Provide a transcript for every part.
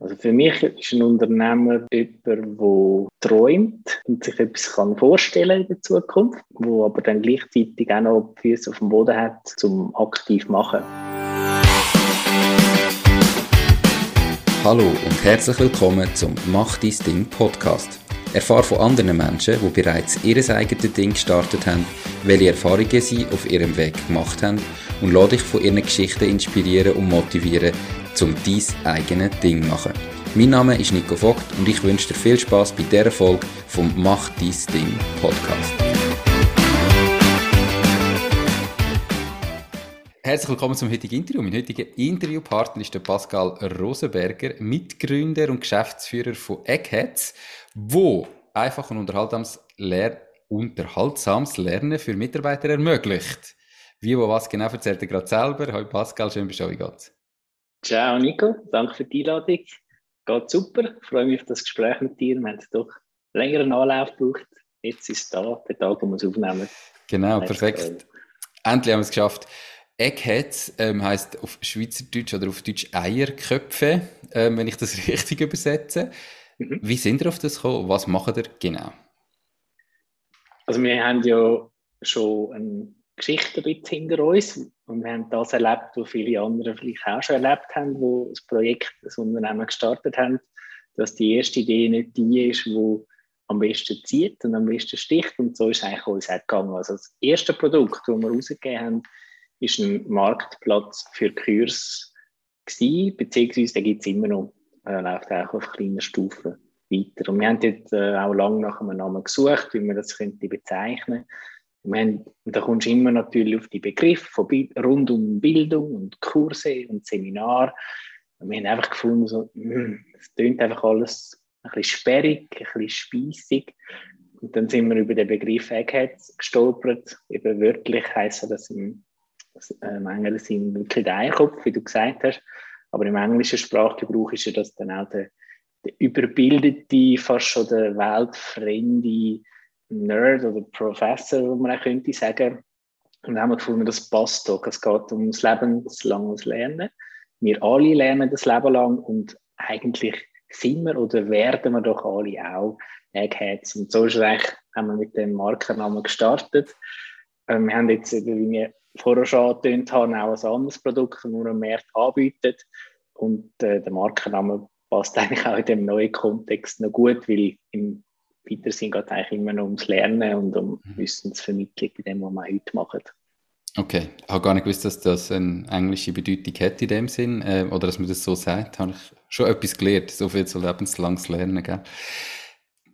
Also für mich ist ein Unternehmer jemand, der träumt und sich etwas kann vorstellen in der Zukunft, wo aber dann gleichzeitig auch noch die Füße auf dem Boden hat, zum aktiv machen. Hallo und herzlich willkommen zum Mach dein Ding Podcast. Erfahre von anderen Menschen, die bereits ihr eigenes Ding gestartet haben, welche Erfahrungen sie auf ihrem Weg gemacht haben und lade dich von ihren Geschichten inspirieren und motivieren, um dein eigenes Ding machen. Mein Name ist Nico Vogt und ich wünsche dir viel Spaß bei dieser Folge vom Mach dein Ding Podcast. Herzlich willkommen zum heutigen Interview. Mein heutiger Interviewpartner ist der Pascal Rosenberger, Mitgründer und Geschäftsführer von Eggheads, wo einfach ein unterhaltsames, Lehr unterhaltsames Lernen für Mitarbeiter ermöglicht. Wie, wo, was genau erzählt er gerade selber. Hallo Pascal, schön bist du, geht's? Ciao Nico, danke für die Einladung. Geht super, ich freue mich auf das Gespräch mit dir. Wir haben doch längeren Anlauf gebraucht. Jetzt ist es da, der Tag, wo wir es aufnehmen. Genau, perfekt. Endlich haben wir es geschafft. Eggheads ähm, heißt auf Schweizerdeutsch oder auf Deutsch Eierköpfe, ähm, wenn ich das richtig übersetze. Mhm. Wie sind ihr auf das gekommen? Was macht ihr genau? Also wir haben ja schon eine Geschichte ein bisschen hinter uns und wir haben das erlebt, was viele andere vielleicht auch schon erlebt haben, wo das Projekt, das Unternehmen gestartet haben, dass die erste Idee nicht die ist, die am besten zieht und am besten sticht. Und so ist es eigentlich uns auch gegangen. Also das erste Produkt, das wir rausgegeben haben, ist ein Marktplatz für Kurs gewesen, beziehungsweise den gibt es immer noch. Er läuft auch auf kleiner Stufe weiter. Und wir haben jetzt äh, auch lange nach einem Namen gesucht, wie man das könnte bezeichnen könnte. Und da kommst du immer natürlich auf die Begriffe von rund um Bildung und Kurse und Seminar. Wir haben einfach gefunden, so, hm, es tönt einfach alles ein bisschen sperrig, ein bisschen speissig. Und dann sind wir über den Begriff Eggheads gestolpert. Eben wörtlich heisst das im, äh, im Englischen wirklich der Einkopf, wie du gesagt hast. Aber im englischen Sprachgebrauch ist ja das dann auch der, der überbildete, fast schon der weltfremde Nerd oder Professor, wo man auch könnte sagen. Und dann haben wir gefunden, das passt doch. Es geht um das lebenslanges Lernen. Wir alle lernen das Leben lang und eigentlich sind wir oder werden wir doch alle auch Eggheads. Und so ist eigentlich, haben wir mit dem Markennamen gestartet. Ähm, wir haben jetzt, wie wir vorher schon angetönt haben, auch ein anderes Produkt, das wir am Markt anbieten. Und äh, der Markenname passt eigentlich auch in dem neuen Kontext noch gut, weil im weiter sind geht eigentlich immer noch ums Lernen und um mhm. Wissensvermittlung bei dem, was wir heute machen. Okay, ich habe gar nicht gewusst, dass das eine englische Bedeutung hat in dem Sinn, äh, oder dass man das so sagt, habe ich schon etwas gelernt, so viel zu lebenslanges Lernen, gell?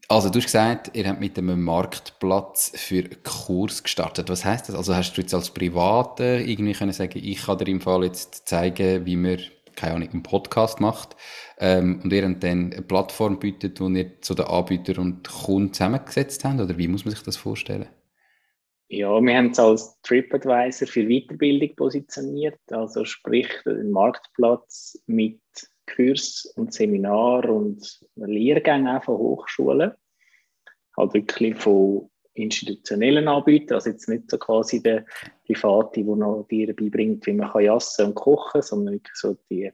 Also, du hast gesagt, ihr habt mit einem Marktplatz für Kurs gestartet. Was heißt das? Also, hast du jetzt als Private irgendwie können sagen, ich kann dir im Fall jetzt zeigen, wie man keine Ahnung, einen Podcast macht ähm, und ihr dann eine Plattform bietet, wo ihr zu den Anbietern und Kunden zusammengesetzt habt? Oder wie muss man sich das vorstellen? Ja, wir haben es als TripAdvisor für Weiterbildung positioniert, also sprich den Marktplatz mit Kurs und Seminar und Lehrgängen auch von Hochschulen. Halt wirklich von institutionellen Anbietern, also jetzt nicht so quasi der Private, der noch dir beibringt, wie man kann jassen und kochen, sondern wirklich so die,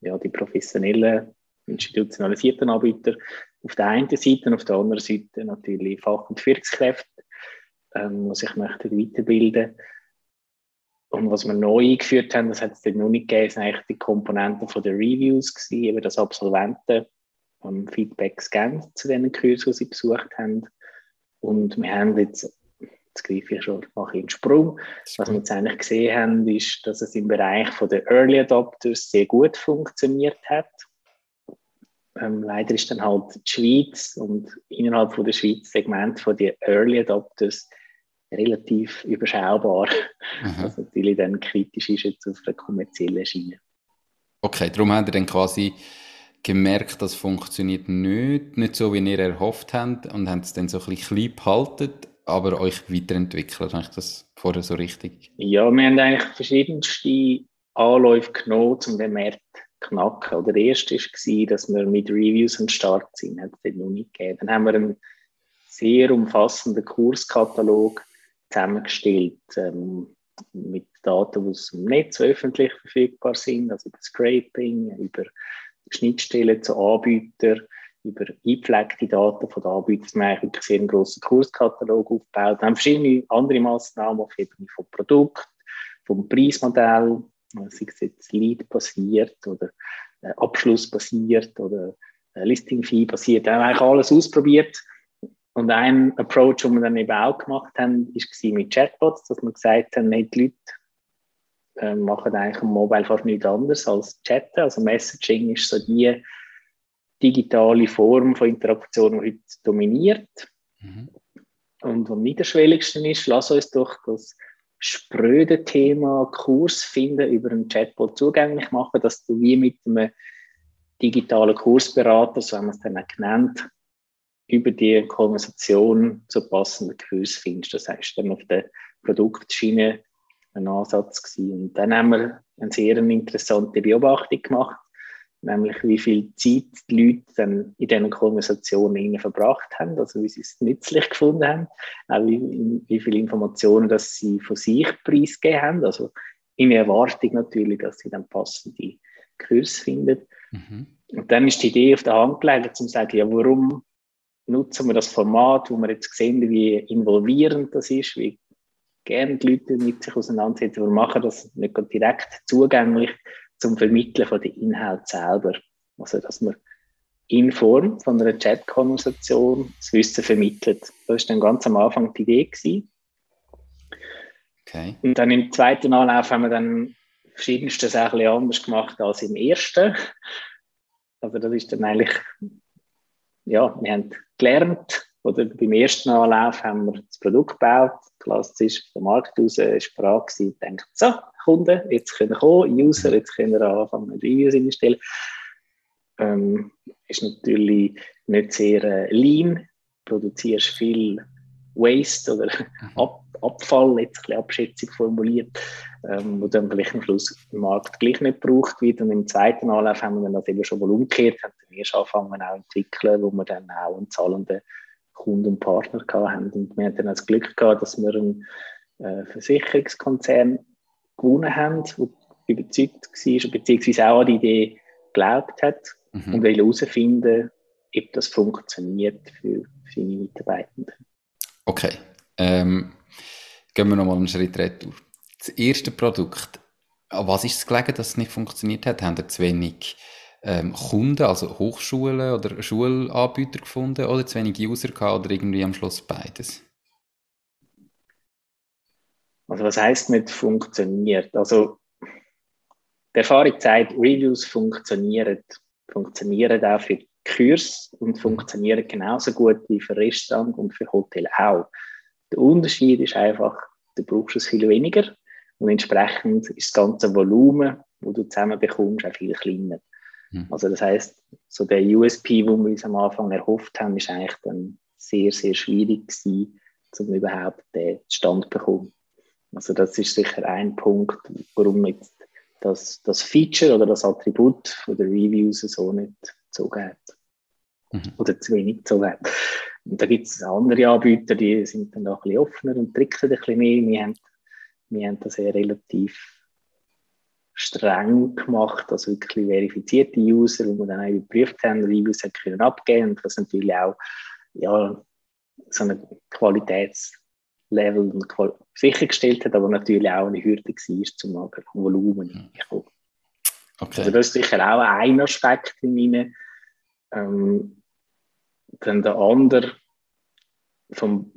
ja, die professionellen, institutionalisierten Anbieter auf der einen Seite und auf der anderen Seite natürlich Fach- und Führungskräfte, ähm, die sich möchten weiterbilden und was wir neu eingeführt haben, das hat es dann noch nicht gegeben, sind eigentlich die Komponenten von den Reviews gewesen, eben dass Absolventen ähm, Feedbacks geben zu den Kursen, die sie besucht haben. Und wir haben jetzt, jetzt greife ich schon, mache ich einen Sprung. Was wir jetzt eigentlich gesehen haben, ist, dass es im Bereich der Early Adopters sehr gut funktioniert hat. Ähm, leider ist dann halt die Schweiz und innerhalb von der Schweiz Segment von den Early Adopters relativ überschaubar. Mhm. Was natürlich dann kritisch ist jetzt auf der kommerziellen Schiene. Okay, darum haben wir dann quasi gemerkt, das funktioniert nicht, nicht so, wie ihr erhofft habt und habt es dann so ein bisschen klein behalten, aber euch weiterentwickelt. Habe ich das vorher so richtig? Ja, wir haben eigentlich verschiedenste Anläufe genommen, um den Markt zu knacken. der erste war, dass wir mit Reviews am Start sind. Hat es noch nicht gegeben. Dann haben wir einen sehr umfassenden Kurskatalog zusammengestellt ähm, mit Daten, die aus dem Netz öffentlich verfügbar sind, also über Scraping, über Schnittstellen zu Anbietern, über eingepflegte Daten von den Anbietern, dass wir eigentlich wirklich sehr einen grossen Kurskatalog aufgebaut Wir haben verschiedene andere Massnahmen auf Ebene vom Produkt, vom Preismodell, sei es jetzt Lead-basiert oder äh, Abschluss-basiert oder äh, Listing-Fee-basiert. Wir haben eigentlich alles ausprobiert. Und ein Approach, den wir dann eben auch gemacht haben, war mit Chatbots, dass wir gesagt haben, die Leute äh, machen eigentlich am Mobile fast nichts anderes als chatten. Also Messaging ist so die digitale Form von Interaktion, die heute dominiert. Mhm. Und am niederschwelligsten ist, lass uns doch das spröde Thema Kurs finden über einen Chatbot zugänglich machen, dass du wie mit einem digitalen Kursberater, so haben wir es dann auch genannt, über die Konversation zu passenden Kurs findest. Das heißt, dann auf der Produktschiene ein Ansatz gewesen. Und dann haben wir eine sehr interessante Beobachtung gemacht, nämlich wie viel Zeit die Leute dann in diesen Konversationen verbracht haben, also wie sie es nützlich gefunden haben, auch wie, wie viele Informationen dass sie von sich preisgegeben haben, also in Erwartung natürlich, dass sie dann passende Kurs finden. Mhm. Und dann ist die Idee auf der Hand gelegt, um zu sagen, ja, warum nutzen wir das Format, wo wir jetzt sehen, wie involvierend das ist, wie gerne die Leute mit sich auseinandersetzen. Wir machen das nicht direkt zugänglich zum Vermitteln von den Inhalten selber. Also, dass man in Form von einer Chat-Konversation das Wissen vermittelt. Das war dann ganz am Anfang die Idee. Gewesen. Okay. Und dann im zweiten Anlauf haben wir dann verschiedenste Sachen anders gemacht als im ersten. Also das ist dann eigentlich, ja, wir haben gelernt, oder beim ersten Anlauf haben wir das Produkt gebaut, klassisch vom Markt raus, ist bereit gewesen, denkt, so, Kunden, jetzt können kommen, User, jetzt können wir anfangen, Reviews einstellen. Ähm, ist natürlich nicht sehr äh, lean, produzierst viel Waste oder mhm. Ab Abfall, jetzt ein bisschen Abschätzung formuliert, ähm, wo dann vielleicht am Schluss im Markt gleich nicht gebraucht wird. Und im zweiten Anlauf haben wir dann das eben schon mal umgekehrt, haben dann erst angefangen auch entwickeln, wo wir dann auch einen zahlenden Kunden und Partner haben. Und wir hatten dann das Glück gehabt, dass wir einen äh, Versicherungskonzern gewonnen haben, der überzeugt war, beziehungsweise auch an die Idee geglaubt hat mhm. und will herausfinden, ob das funktioniert für seine Mitarbeitenden. Okay. Ähm, gehen wir nochmal einen Schritt retour. Das erste Produkt, an was ist es gelegen, dass es nicht funktioniert hat? Haben ihr zu wenig ähm, Kunden, also Hochschulen oder Schulanbieter gefunden oder zu wenig User gehabt oder irgendwie am Schluss beides? Also was heißt nicht funktioniert? Also die Erfahrung zeigt, Reviews funktionieren, funktionieren auch für Kurs und funktionieren genauso gut wie für Restaurant und für Hotel auch. Der Unterschied ist einfach, du brauchst es viel weniger und entsprechend ist das ganze Volumen, das du zusammen bekommst, auch viel kleiner. Mhm. Also das heißt, so der USP, wo wir uns am Anfang erhofft haben, ist eigentlich dann sehr, sehr schwierig gewesen, um überhaupt den Stand zu bekommen. Also das ist sicher ein Punkt, warum jetzt das, das Feature oder das Attribut von der Reviews so nicht gezogen hat. Mhm. Oder zu wenig gezogen hat. Und da gibt es andere Anbieter, die sind dann auch ein bisschen offener und tricksen ein bisschen mehr. Wir haben, wir haben das eher relativ streng gemacht, also wirklich verifizierte User, die wir dann auch überprüft haben, Reviews können abgeben und was natürlich auch ja, so ein Qualitätslevel sichergestellt hat, aber natürlich auch eine Hürde war, zum Volumen zu bekommen. Okay. Also das ist sicher auch ein Aspekt in meinen ähm, dann der andere vom,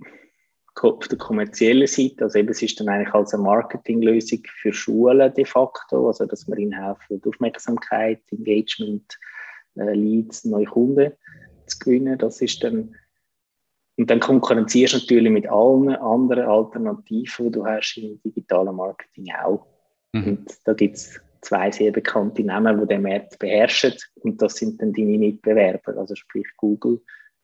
auf der kommerziellen Seite, also eben, es ist dann eigentlich als eine Marketinglösung für Schulen de facto, also dass man ihnen helfen, Aufmerksamkeit, Engagement, äh, Leads, neue Kunden zu gewinnen. Das ist dann und dann konkurrenzierst du natürlich mit allen anderen Alternativen, die du hast im digitalen Marketing auch. Mhm. Und da gibt es zwei sehr bekannte Namen, die den Markt beherrschen. Und das sind dann deine Mitbewerber, also sprich Google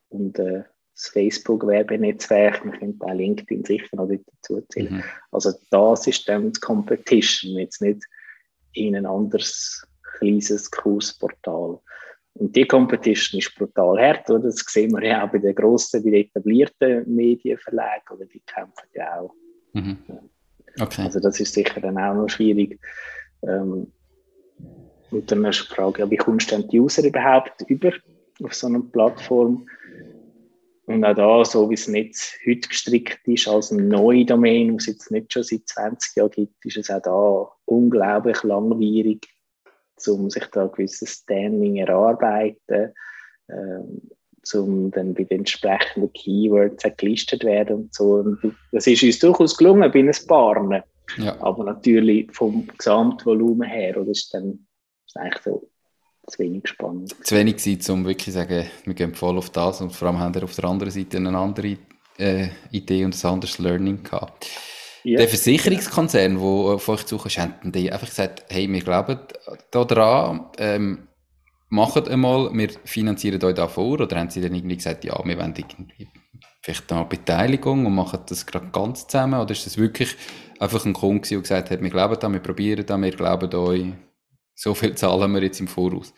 und äh, das Facebook-Werbenetzwerk. Man könnte auch LinkedIn sicher noch dazu zählen. Mhm. Also das ist dann die Competition, jetzt nicht in ein anderes kleines Kursportal. Und die Competition ist brutal hart, oder? Das sehen wir ja auch bei den grossen, bei den etablierten Medienverlagen, oder die kämpfen ja auch. Mhm. Okay. Also das ist sicher dann auch noch schwierig. Ähm, Und dann ist die Frage, wie kommst du denn die User überhaupt über auf so einer Plattform? Und auch da, so wie es Netz heute gestrickt ist, als eine neue Domain, was es jetzt nicht schon seit 20 Jahren gibt, ist es auch da unglaublich langwierig, um sich da ein gewisses Standing erarbeiten, ähm, um dann bei den entsprechenden Keywords gelistet werden und so. Und das ist uns durchaus gelungen bei ein paar. Ja. Aber natürlich vom Gesamtvolumen her, oder ist dann eigentlich so zu wenig spannend. Zu wenig gewesen, um wirklich zu sagen, wir gehen voll auf das und vor allem haben wir auf der anderen Seite eine andere äh, Idee und ein anderes Learning gehabt. Ja. Der Versicherungskonzern, der auf euch zukommt, haben die einfach gesagt, hey, wir glauben da dran, ähm, macht einmal, wir finanzieren euch da vor, oder haben sie dann irgendwie gesagt, ja, wir wollen irgendwie vielleicht da Beteiligung und machen das gerade ganz zusammen, oder ist das wirklich einfach ein Kunde, der gesagt hat, wir glauben da, wir probieren da, wir glauben euch, so viel zahlen wir jetzt im Voraus?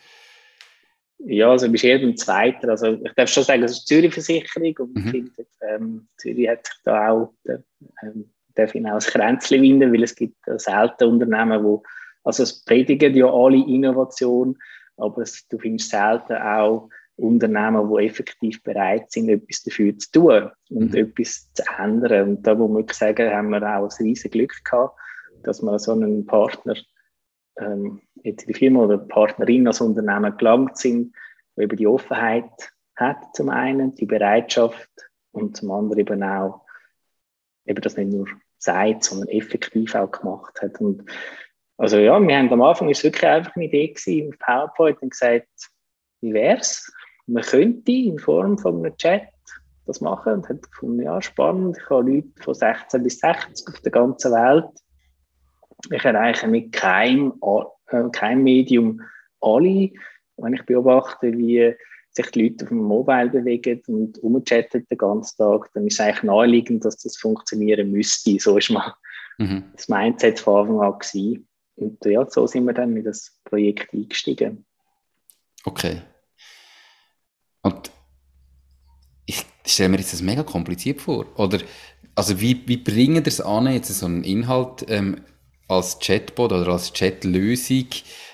Ja, also bist jedem Zweiter. Also ich darf schon sagen, es ist Zürich-Versicherung und mhm. ich finde, ähm, Zürich hat sich da auch, ähm, darf ich auch das Kränzchen winden, weil es gibt selten Unternehmen, wo, also es predigen ja alle Innovation, aber es, du findest selten auch Unternehmen, die effektiv bereit sind, etwas dafür zu tun und mhm. etwas zu ändern. Und da muss ich sagen, haben wir auch ein riesiges Glück gehabt, dass wir so einen Partner ähm, jetzt die Firma oder Partnerin als Unternehmen gelangt sind, die eben die Offenheit hat zum einen, die Bereitschaft und zum anderen eben auch eben das nicht nur sagt, sondern effektiv auch gemacht hat. Und also ja, wir haben am Anfang ist wirklich einfach eine Idee gewesen, auf PowerPoint und gesagt, wie wär's? Man könnte in Form von einem Chat das machen und hat gefunden, ja, spannend. Ich habe Leute von 16 bis 60 auf der ganzen Welt. Ich erreiche mit keinem, äh, keinem Medium alle. Wenn ich beobachte, wie sich die Leute auf dem Mobile bewegen und umchatten den ganzen Tag, dann ist es eigentlich naheliegend, dass das funktionieren müsste. So ist mal mhm. das Mindset von Anfang an gewesen. Und ja, so sind wir dann in das Projekt eingestiegen. Okay. Und ich stelle mir jetzt das mega kompliziert vor. Oder, also wie, wie bringen es an, jetzt so einen Inhalt ähm, als Chatbot oder als Chatlösung,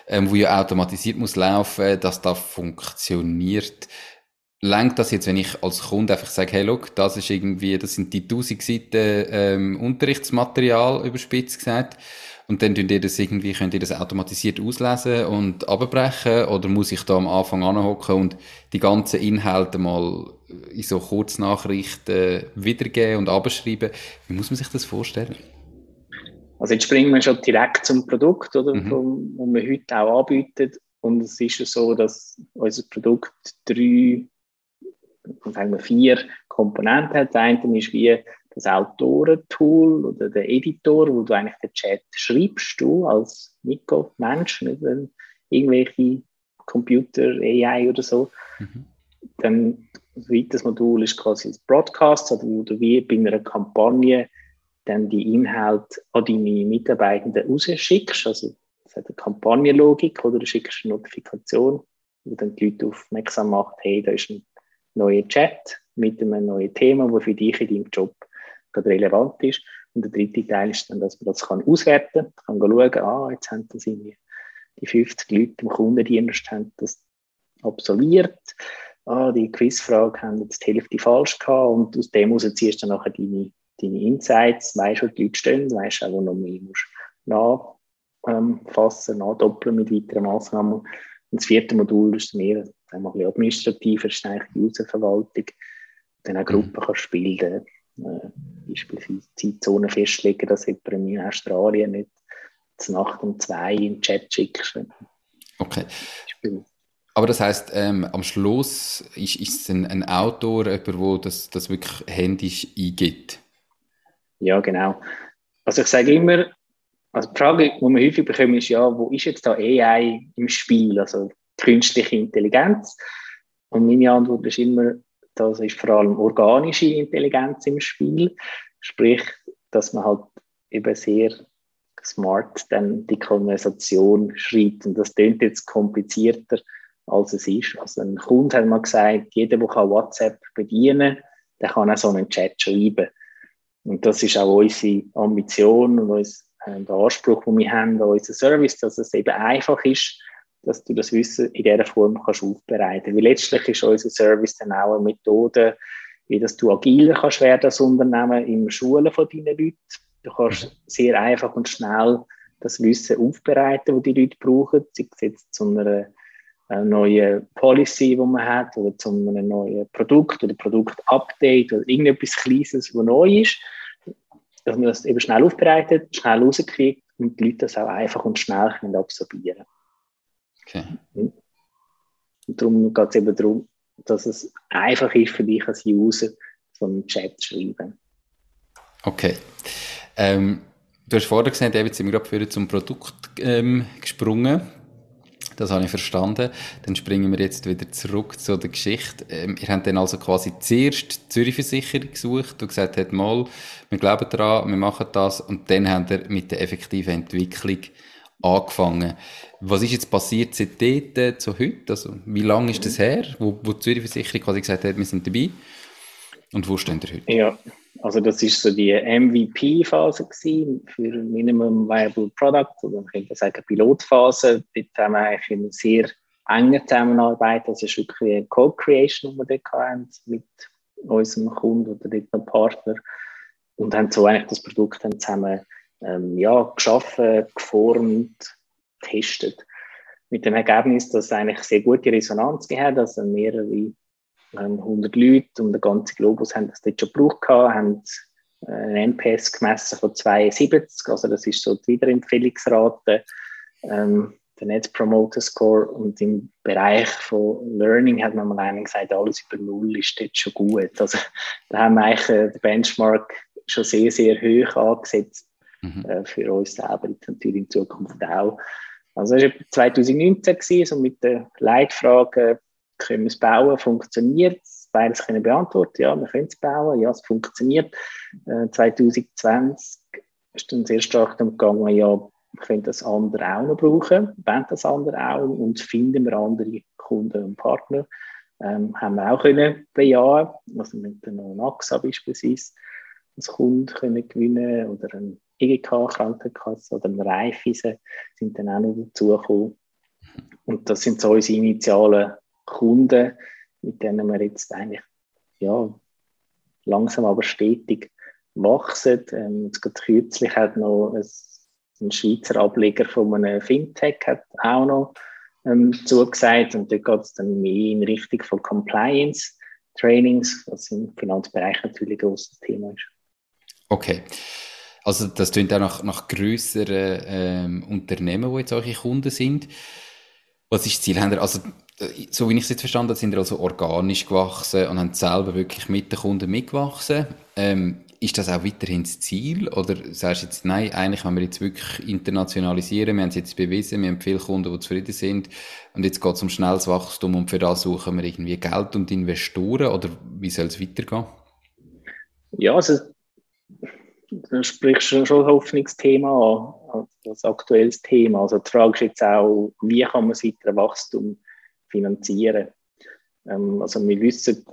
ähm, wo ja automatisiert muss laufen, dass das funktioniert? Lenkt das jetzt, wenn ich als Kunde einfach sage, hey, look, das ist irgendwie, das sind die 1000 Seiten ähm, Unterrichtsmaterial, überspitzt gesagt, und dann könnt ihr das irgendwie, könnt ihr das automatisiert auslesen und abbrechen oder muss ich da am Anfang anhocken und die ganzen Inhalte mal in so Kurznachrichten wiedergeben und abschreiben? Wie muss man sich das vorstellen? Also jetzt springen wir schon direkt zum Produkt, oder, mhm. vom, was wir heute auch anbieten. Und es ist ja so, dass unser Produkt drei, sagen wir vier Komponenten hat. Das eine ist wie das Autorentool oder der Editor, wo du eigentlich den Chat schreibst, du als Nico-Mensch, nicht irgendwelche Computer, AI oder so. Mhm. Dann das Modul ist quasi das Broadcast, also wo du wie bei einer Kampagne dann die Inhalte an deine Mitarbeitenden rausschickst. Also das hat eine Kampagnenlogik oder du schickst eine Notifikation, wo dann die Leute aufmerksam macht, hey, da ist ein neuer Chat mit einem neuen Thema, das für dich in deinem Job gerade relevant ist. Und der dritte Teil ist dann, dass man das kann auswerten kann, kann schauen, ah, jetzt haben das irgendwie die 50 Leute im Kundendienst haben das absolviert. Ah, die Quizfrage haben jetzt die Hälfte falsch gehabt und aus dem heraus ziehst du dann nachher deine, deine Insights, weißt, wo die Leute stehen, weißt auch, wo noch mehr musst nachfassen, ähm, nachdoppeln mit weiteren Massnahmen. Und das vierte Modul ist mehr ein bisschen administrativer, ist eigentlich die Userverwaltung. Dann auch Gruppen mhm. kannst bilden äh, beispielsweise Zeitzonen festlegen, dass jemand in Australien nicht zur Nacht um zwei im Chat schickt. Okay. Aber das heißt, ähm, am Schluss ist, ist es ein, ein Autor, jemand, der das, das wirklich händisch eingibt? Ja, genau. Also ich sage immer, also die Frage, die wir häufig bekommen, ist ja, wo ist jetzt da AI im Spiel, also künstliche Intelligenz? Und meine Antwort ist immer, da ist vor allem organische Intelligenz im Spiel. Sprich, dass man halt eben sehr smart dann die Konversation schreibt. Und das klingt jetzt komplizierter, als es ist. Also ein Kunde hat mal gesagt, jeder, der WhatsApp bedienen kann, der kann auch so einen Chat schreiben. Und das ist auch unsere Ambition und unser, äh, der Anspruch, den wir haben an unseren Service, dass es eben einfach ist, dass du das Wissen in dieser Form kannst aufbereiten. Weil letztlich ist unser Service dann auch eine Methode, wie dass du agiler kannst werden als Unternehmen im Schulen von deinen Leuten. Du kannst sehr einfach und schnell das Wissen aufbereiten, das die Leute brauchen, sei es jetzt zu einer äh, neuen Policy, die man hat, oder zu einem neuen Produkt oder Produktupdate oder irgendetwas Kleines, das neu ist, dass man das eben schnell aufbereitet, schnell rauskriegt und die Leute das auch einfach und schnell können absorbieren Okay. Und darum geht es eben darum, dass es einfach ist für dich als User, so einen Chat zu schreiben. Okay. Ähm, du hast vorher gesagt, eben sind wir gerade zum Produkt ähm, gesprungen. Das habe ich verstanden. Dann springen wir jetzt wieder zurück zu der Geschichte. Ähm, ihr habt dann also quasi zuerst die Zürich-Versicherung gesucht und gesagt, hat mal, wir glauben daran, wir machen das und dann habt ihr mit der effektiven Entwicklung angefangen. Was ist jetzt passiert seit dort zu heute? Also, wie lange ist das her, wo, wo die Zürich-Versicherung quasi gesagt hat, wir sind dabei? Und wo stehen ihr heute? Ja, also das ist so die MVP-Phase für Minimum Viable Product, oder man könnte sagen Pilotphase. Dort haben wir eigentlich in sehr enger Zusammenarbeit, das ist wirklich eine Co-Creation, die wir dort haben mit unserem Kunden oder noch Partner und haben so eigentlich das Produkt dann zusammen ähm, ja, geschaffen, geformt, getestet. Mit dem Ergebnis, dass es eigentlich sehr gute Resonanz gehabt also mehrere 100 Leute und der ganze Globus haben das dort schon gebraucht, haben äh, einen NPS gemessen von 72, also das ist so die Wiederempfehlungsrate, ähm, der Net Promoter Score und im Bereich von Learning hat man mal einen gesagt, alles über Null ist dort schon gut. Also da haben wir eigentlich äh, den Benchmark schon sehr, sehr hoch angesetzt mhm. äh, für uns selber, natürlich in Zukunft auch. Also das war 2019 gewesen, so mit der Leitfrage, können wir es bauen, funktioniert es? Beides können beantworten, ja, wir können es bauen, ja, es funktioniert. Äh, 2020 ist dann sehr stark darum gegangen, ja, können das andere auch noch brauchen, wollen das andere auch und finden wir andere Kunden und Partner. Ähm, haben wir auch können bejahen, also mit der AXA beispielsweise als Kunden können gewinnen oder ein EGK, Krankenkasse oder ein Raiffeisen sind dann auch noch dazugekommen. Und das sind so unsere initialen Kunden, mit denen wir jetzt eigentlich ja, langsam aber stetig wachsen. Ähm, jetzt gerade kürzlich hat noch ein, ein Schweizer Ableger von einem Fintech hat auch noch ähm, zugesagt und dort geht es dann mehr in Richtung von Compliance Trainings, was im Finanzbereich natürlich ein großes Thema ist. Okay. Also das klingt auch nach, nach grösseren ähm, Unternehmen, die jetzt eure Kunden sind. Was ist das Ziel? Haben also, äh, so wie ich es jetzt verstanden habe, sind ihr also organisch gewachsen und haben selber wirklich mit den Kunden mitgewachsen. Ähm, ist das auch weiterhin das Ziel? Oder sagst du jetzt, nein, eigentlich, wenn wir jetzt wirklich internationalisieren, wir haben es jetzt bewiesen, wir haben viele Kunden, die zufrieden sind und jetzt geht es um schnelles Wachstum und für das suchen wir irgendwie Geld und Investoren oder wie soll es weitergehen? Ja, also du sprichst schon, ein Hoffnungsthema an, als aktuelles Thema. Also die Frage ist jetzt auch, wie kann man das weitere Wachstum finanzieren? Ähm, also wir wissen,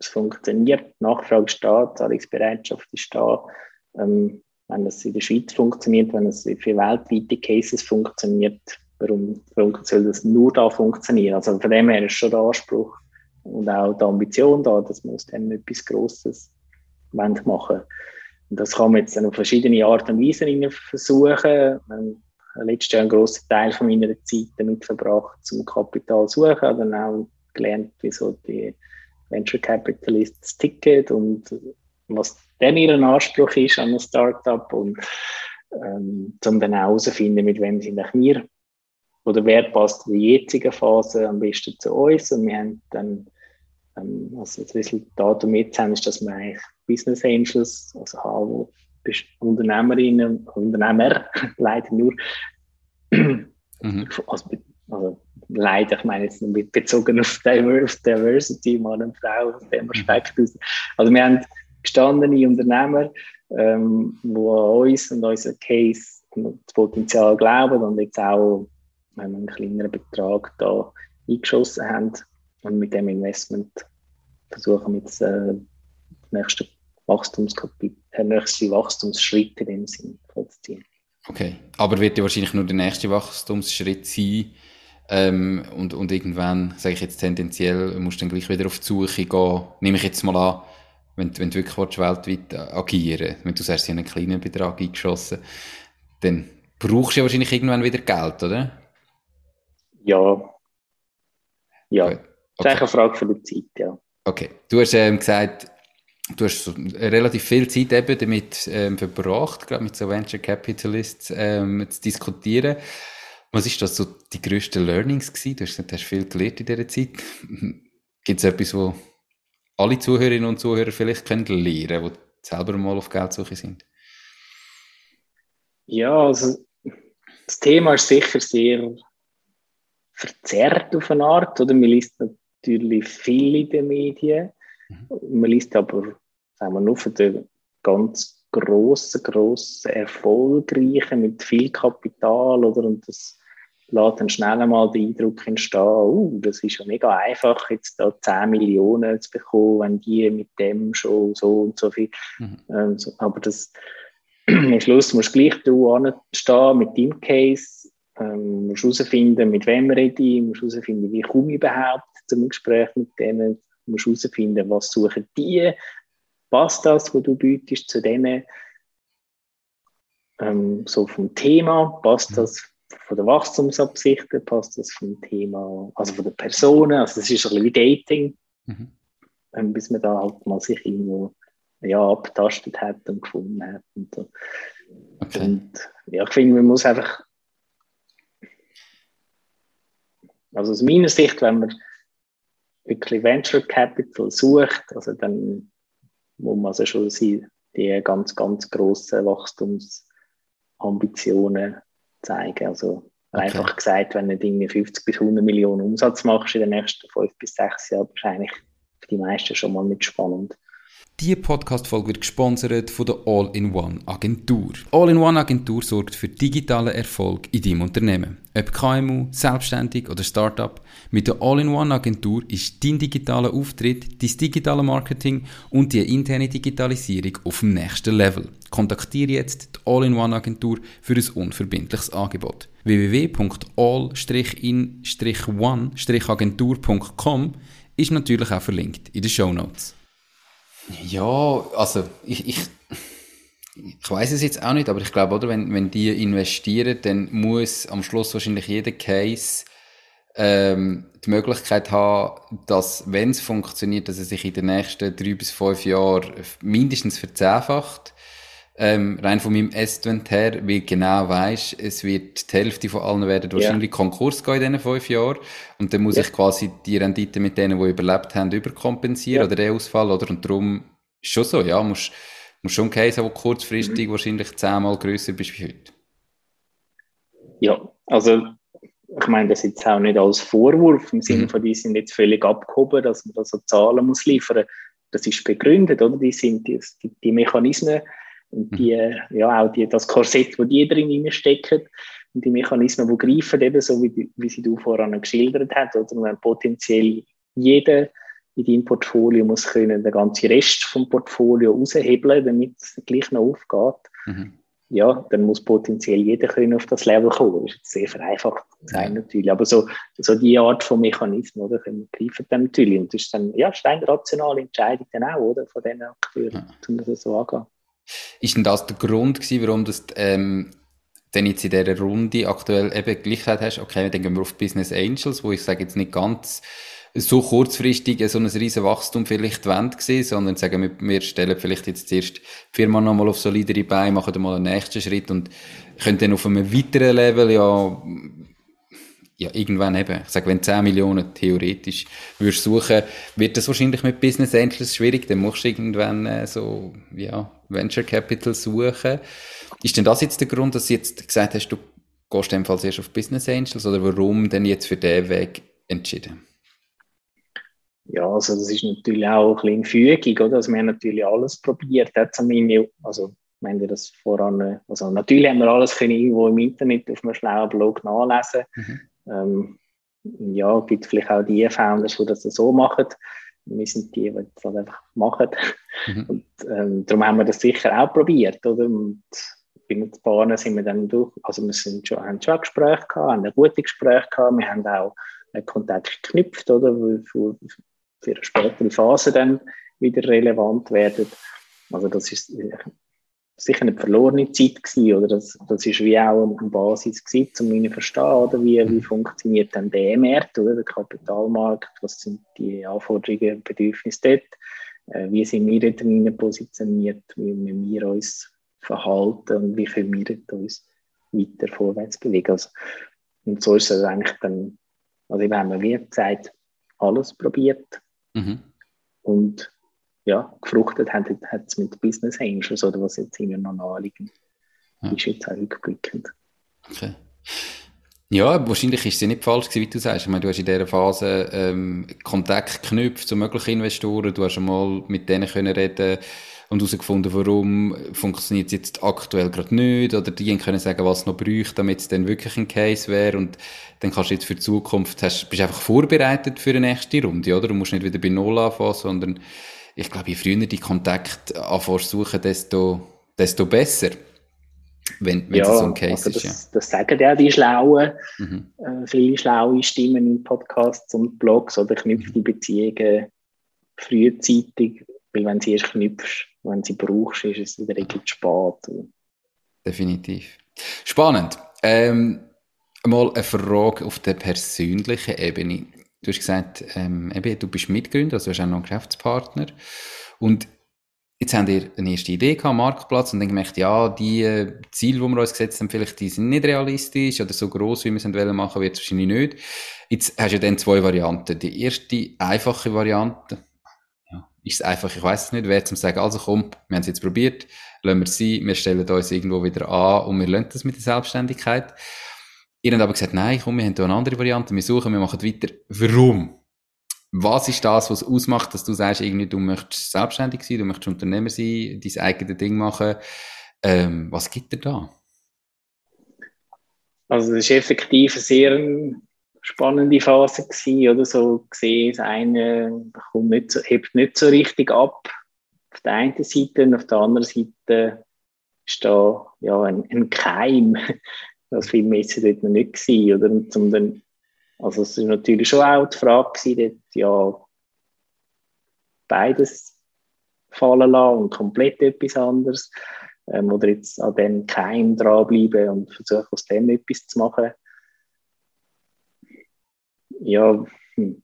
es funktioniert, Nachfrage steht, Zahlungsbereitschaft ist da. Ähm, wenn es in der Schweiz funktioniert, wenn es für weltweite Cases funktioniert, warum soll das nur da funktionieren? Also von dem her ist schon der Anspruch und auch die Ambition da, dass man aus dem etwas Grosses machen wollen. Und das kann man jetzt dann auf verschiedene Art und Weise versuchen. Ich habe letztes Jahr einen grossen Teil von meiner Zeit damit verbracht, zum Kapital zu suchen. Dann auch gelernt, wieso die Venture Capitalists ticken und was denn ihr Anspruch ist an ein Startup und ähm, um dann auch herauszufinden, mit wem sind wir oder wer passt in der jetzigen Phase am besten zu uns. Und wir haben dann ähm, also das Resultat, das wir jetzt haben, ist, dass wir eigentlich Business Angels, also haben, Unternehmerinnen, Unternehmer, leider nur, mhm. also, also, leider, ich meine jetzt nur bezogen auf Diversity, Mann und Frau, aus dem Aspekt mhm. Also wir haben gestandene Unternehmer, ähm, die an uns und unser Case und das Potenzial glauben und jetzt auch wenn wir einen kleineren Betrag da eingeschossen haben und mit dem Investment versuchen wir jetzt äh, nächste Wachstumskapitel, äh, nächste Wachstumsschritte in dem Sinn vollziehen. Okay, aber wird ja wahrscheinlich nur der nächste Wachstumsschritt sein, Ähm, und, und irgendwann, sage ich jetzt tendenziell, musst du dann gleich wieder auf die Suche gehen. Nehme ich jetzt mal an, wenn, wenn du wirklich willst, weltweit agieren wenn du sagst, sie haben einen kleinen Betrag eingeschossen, dann brauchst du ja wahrscheinlich irgendwann wieder Geld, oder? Ja. Ja. Okay. Das ist eigentlich eine Frage für die Zeit, ja. Okay. Du hast ähm, gesagt, du hast so relativ viel Zeit eben damit ähm, verbracht, gerade mit so Venture Capitalists ähm, zu diskutieren. Was ist das so die grössten Learnings gewesen? Du hast gesagt, hast viel gelernt in dieser Zeit. Gibt es etwas, wo alle Zuhörerinnen und Zuhörer vielleicht können lernen, die selber mal auf Geldsuche sind? Ja, also das Thema ist sicher sehr verzerrt auf eine Art, oder? Man liest natürlich viel in den Medien, mhm. man liest aber, sagen wir, nur von den ganz grossen, grossen, erfolgreichen, mit viel Kapital, oder? Und das lässt dann schnell einmal den Eindruck entstehen, oh, das ist ja mega einfach, jetzt da 10 Millionen zu bekommen, wenn die mit dem schon so und so viel. Mhm. Ähm, so, aber das, am Schluss musst du gleich da stehen mit deinem Case, ähm, musst herausfinden, mit wem rede ich, musst herausfinden, wie komme ich überhaupt zum Gespräch mit denen, musst herausfinden, was suchen die, passt das, was du bietest, zu denen, ähm, so vom Thema, passt das von der Wachstumsabsichten, passt das vom Thema, also von der Personen, also es ist ein bisschen wie Dating, mhm. ähm, bis man da halt mal sich irgendwo ja, abgetastet hat und gefunden hat und so. Okay. Und ja, ich finde, man muss einfach also aus meiner Sicht, wenn man wirklich Venture Capital sucht, also dann muss man also schon die ganz, ganz grossen Wachstumsambitionen zeigen. Also okay. einfach gesagt, wenn du irgendwie 50 bis 100 Millionen Umsatz machst in den nächsten fünf bis sechs Jahren, wahrscheinlich für die meisten schon mal mit spannend. Diese Podcast-Folge wird gesponsert von der All-in-One-Agentur. All-in-One-Agentur sorgt für digitalen Erfolg in deinem Unternehmen. Ob KMU, selbstständig oder Startup, mit der All-in-One-Agentur ist dein digitaler Auftritt, dein digitale Marketing und die interne Digitalisierung auf dem nächsten Level. Kontaktiere jetzt die All-in-One-Agentur für ein unverbindliches Angebot. www.all-one-agentur.com ist natürlich auch verlinkt in den Show Notes. Ja, also ich, ich, ich weiß es jetzt auch nicht, aber ich glaube, oder, wenn, wenn die investieren, dann muss am Schluss wahrscheinlich jeder Case ähm, die Möglichkeit haben, dass, wenn es funktioniert, dass er sich in den nächsten drei bis fünf Jahren mindestens verzehnfacht. Ähm, rein von meinem Estimate her, weil genau weiß, es wird die Hälfte von allen werden wahrscheinlich ja. Konkurs gehen in diesen fünf Jahren. Und dann muss ja. ich quasi die Rendite mit denen, die überlebt haben, überkompensieren ja. oder den Ausfall, oder? Und darum ist schon so, ja, musst, musst schon Case haben, der kurzfristig mhm. wahrscheinlich zehnmal grösser bist wie heute. Ja, also ich meine das jetzt auch nicht als Vorwurf im Sinne mhm. von, die sind jetzt völlig abgehoben, dass man da so Zahlen muss liefern. Das ist begründet, oder? Die sind die, die Mechanismen und mhm. die, ja, auch die, das Korsett, wo die drin stecken und die Mechanismen, die greifen, eben so wie, wie sie du vorhin geschildert hast, oder wenn potenziell jeder in deinem Portfolio muss können den ganzen Rest vom Portfolio raushebeln, damit es gleich noch aufgeht. Mhm. Ja, dann muss potenziell jeder können auf das Level kommen. Das ist sehr vereinfacht sein natürlich. Aber so, so die Art von Mechanismen, oder, können greifen dann natürlich. Und das ist dann, ja, rationale Entscheidung dann auch, oder, von diesen Akteuren, ja. um das so angehen. Ist denn das der Grund gewesen, warum du ähm, dann jetzt in dieser Runde aktuell eben gleich gesagt hast, okay, dann gehen wir auf Business Angels, wo ich sage jetzt nicht ganz so kurzfristig so ein riesen Wachstum vielleicht gewesen, sondern sagen wir, wir stellen vielleicht jetzt zuerst die Firma nochmal auf solidere Beine, machen dann mal einen nächsten Schritt und können dann auf einem weiteren Level ja ja, irgendwann eben, ich sage, wenn 10 Millionen theoretisch würdest suchen, wird das wahrscheinlich mit Business Angels schwierig, dann musst du irgendwann äh, so, ja, Venture Capital suchen. Ist denn das jetzt der Grund, dass du jetzt gesagt hast, du gehst ebenfalls erst auf Business Angels oder warum denn jetzt für diesen Weg entschieden? Ja, also das ist natürlich auch ein bisschen Fügung, oder? Also wir haben natürlich alles probiert. Also, ich meine das voran, also natürlich haben wir alles können irgendwo im Internet auf einem schlauen Blog nachlesen. Mhm. Ähm, ja, gibt vielleicht auch die Founders, die das so machen. Wir sind die, die das halt einfach machen. Mhm. Und ähm, darum haben wir das sicher auch probiert, oder? Und bei den Bahnen sind wir dann durch, also wir sind schon, haben schon Gespräche gehabt, haben ein gutes Gespräch gehabt, wir haben auch einen Kontakt geknüpft, oder, für, für eine spätere Phase dann wieder relevant werden. Also das ist sicher eine verlorene Zeit gewesen, oder? Das, das ist wie auch eine Basis gewesen, um zu verstehen, oder? Wie, wie funktioniert dann der Markt, oder? Der Kapitalmarkt, was sind die Anforderungen und Bedürfnisse dort, äh, wie sind wir dort positioniert, wie wir uns verhalten? Und wie können wir uns weiter vorwärts bewegen. Also, und so ist es eigentlich dann, also ich habe wie gesagt, alles probiert. Mhm. und ja, gefruchtet hat, hat es mit Business Angels oder was jetzt immer noch naheliegend ja. ist, jetzt auch rückblickend. Okay. Ja, wahrscheinlich ist es nicht falsch gewesen, wie du sagst. Ich meine, du hast in dieser Phase ähm, Kontakt geknüpft zu möglichen Investoren, du hast schon mal mit denen können reden und herausgefunden, warum funktioniert es jetzt aktuell gerade nicht oder die können sagen, was es noch bräuchte, damit es dann wirklich ein Case wäre und dann kannst du jetzt für die Zukunft, hast, bist einfach vorbereitet für eine nächste Runde, oder? Du musst nicht wieder bei Null anfangen, sondern ich glaube, je früher die Kontakte anfangen suchen, desto, desto besser. Wenn, wenn ja, so ein Case also das, ist. Ja. Das sagen ja die schlauen, mhm. äh, viele schlaue Stimmen in Podcasts und Blogs oder knüpft die Beziehungen frühzeitig, weil wenn sie erst knüpfst, wenn sie brauchst, ist es wieder irgendwie spät. Definitiv. Spannend. Ähm, mal eine Frage auf der persönlichen Ebene. Du hast gesagt, ähm, eben, du bist Mitgründer, also hast auch noch einen Geschäftspartner. Und jetzt haben wir eine erste Idee gehabt, Marktplatz, und dann gemerkt, ja, die äh, Ziele, die wir uns gesetzt haben, vielleicht die sind nicht realistisch oder so groß, wie wir es wollen machen, wird es wahrscheinlich nicht. Jetzt hast du dann zwei Varianten. Die erste, einfache Variante, ja, ist es einfach, ich weiß es nicht, wäre zum sagen, also komm, wir haben es jetzt probiert, lassen wir es sein, wir stellen uns irgendwo wieder an und wir lassen das mit der Selbstständigkeit. Ihr habt aber gesagt, nein, komm, wir haben hier eine andere Variante, wir suchen, wir machen weiter. Warum? Was ist das, was ausmacht, dass du sagst, irgendwie, du möchtest selbstständig sein, du möchtest Unternehmer sein, dein eigenes Ding machen? Ähm, was gibt dir da? Also, es ist effektiv eine sehr spannende Phase gewesen, oder so gesehen, das eine kommt nicht so, hebt nicht so richtig ab auf der einen Seite und auf der anderen Seite ist da ja ein, ein Keim das viel ist dort noch nicht gewesen, oder? Dann, also es ist natürlich schon auch die Frage gewesen, dort, ja, beides fallen lassen und komplett etwas anderes. Ähm, oder jetzt an dem Keim dranbleiben und versuchen, aus dem etwas zu machen. Ja, hm.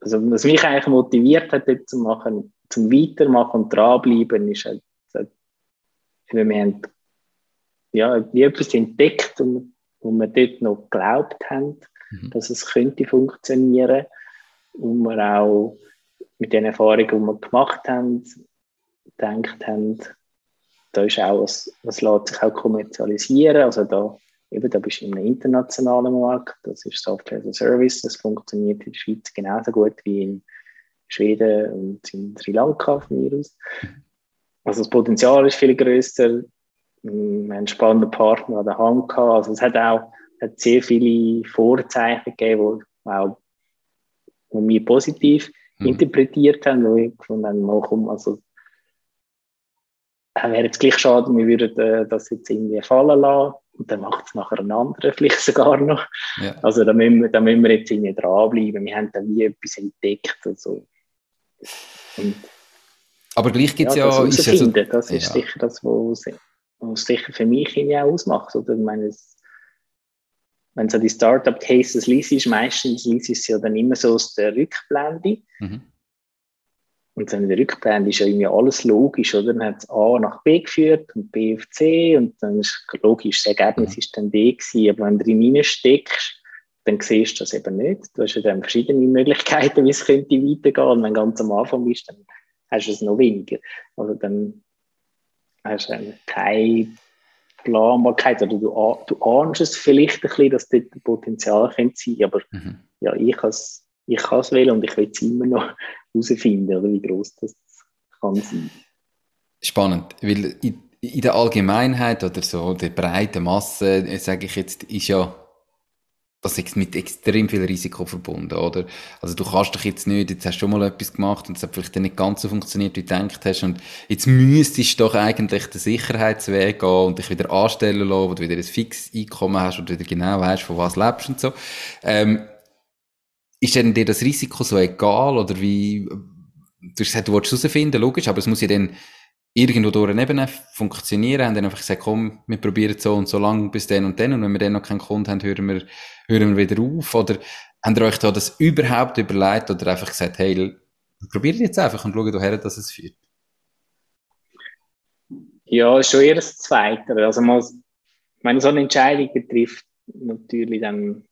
also was mich eigentlich motiviert hat, dort zu machen, zum Weitermachen und dranbleiben, ist halt, halt wir haben ja, wie etwas entdeckt, und, wo wir dort noch geglaubt haben, mhm. dass es könnte funktionieren. Und wir auch mit den Erfahrungen, die wir gemacht haben, gedacht haben, da ist auch was, was lässt sich auch kommerzialisieren. Also da, eben, da bist du in einem internationalen Markt, das ist Software as a Service, das funktioniert in der Schweiz genauso gut wie in Schweden und in Sri Lanka von mir aus. Mhm. Also das Potenzial ist viel größer, einen spannenden Partner an der Hand gehabt. Also es hat auch hat sehr viele Vorzeichen gegeben, die auch die wir positiv mhm. interpretiert haben, wo ich gefunden habe, komm, also wäre jetzt gleich schade, wir würden äh, das jetzt irgendwie fallen lassen und dann macht es nachher ein anderer vielleicht sogar noch. Ja. Also da müssen, wir, da müssen wir jetzt irgendwie dranbleiben. Wir haben da wie etwas entdeckt. Also. Und, Aber gleich gibt es ja... ja das, ist ja so, das ist ja. sicher das, was was sicher für mich auch ausmacht. Oder? Ich meine, wenn so die Startup-Cases liest, meistens liest es ja dann immer so aus der Rückblende. Mhm. Und dann in der Rückblende ist ja irgendwie alles logisch, oder? Dann hat es A nach B geführt und B auf C und dann ist logisch, das Ergebnis mhm. ist dann D gewesen. Aber wenn du drin steckst, dann siehst du das eben nicht. Du hast ja dann verschiedene Möglichkeiten, wie es könnte weitergehen. Und wenn du ganz am Anfang bist, dann hast du es noch weniger. Also dann hast du keine Planbarkeit oder du, du ahnst es vielleicht ein bisschen, dass dort Potenzial könnte sein, aber mhm. ja, ich kann es ich kann's wählen und ich will es immer noch herausfinden, oder wie groß das kann sein. Spannend, weil in, in der Allgemeinheit oder so der breiten Masse, sage ich jetzt, ist ja das ist mit extrem viel Risiko verbunden, oder? Also du kannst doch jetzt nicht, jetzt hast du schon mal etwas gemacht und es hat vielleicht nicht ganz so funktioniert, wie du gedacht hast und jetzt müsstest du doch eigentlich den Sicherheitsweg gehen und dich wieder anstellen lassen, wo du wieder ein fixes Einkommen hast und wieder genau weißt, von was lebst und so. Ähm, ist denn dir das Risiko so egal oder wie, du hast gesagt, du wolltest herausfinden, logisch, aber es muss ja dann irgendwo durch Ebene funktionieren, haben dann einfach gesagt, komm, wir probieren so und so lange bis dann und dann und wenn wir dann noch keinen Kunden haben, hören wir, hören wir wieder auf oder habt ihr euch da das überhaupt überlegt oder einfach gesagt, hey, probiert jetzt einfach und schaut woher dass es führt? Ja, schon eher das Zweite. Also man, wenn so eine Entscheidung betrifft, natürlich dann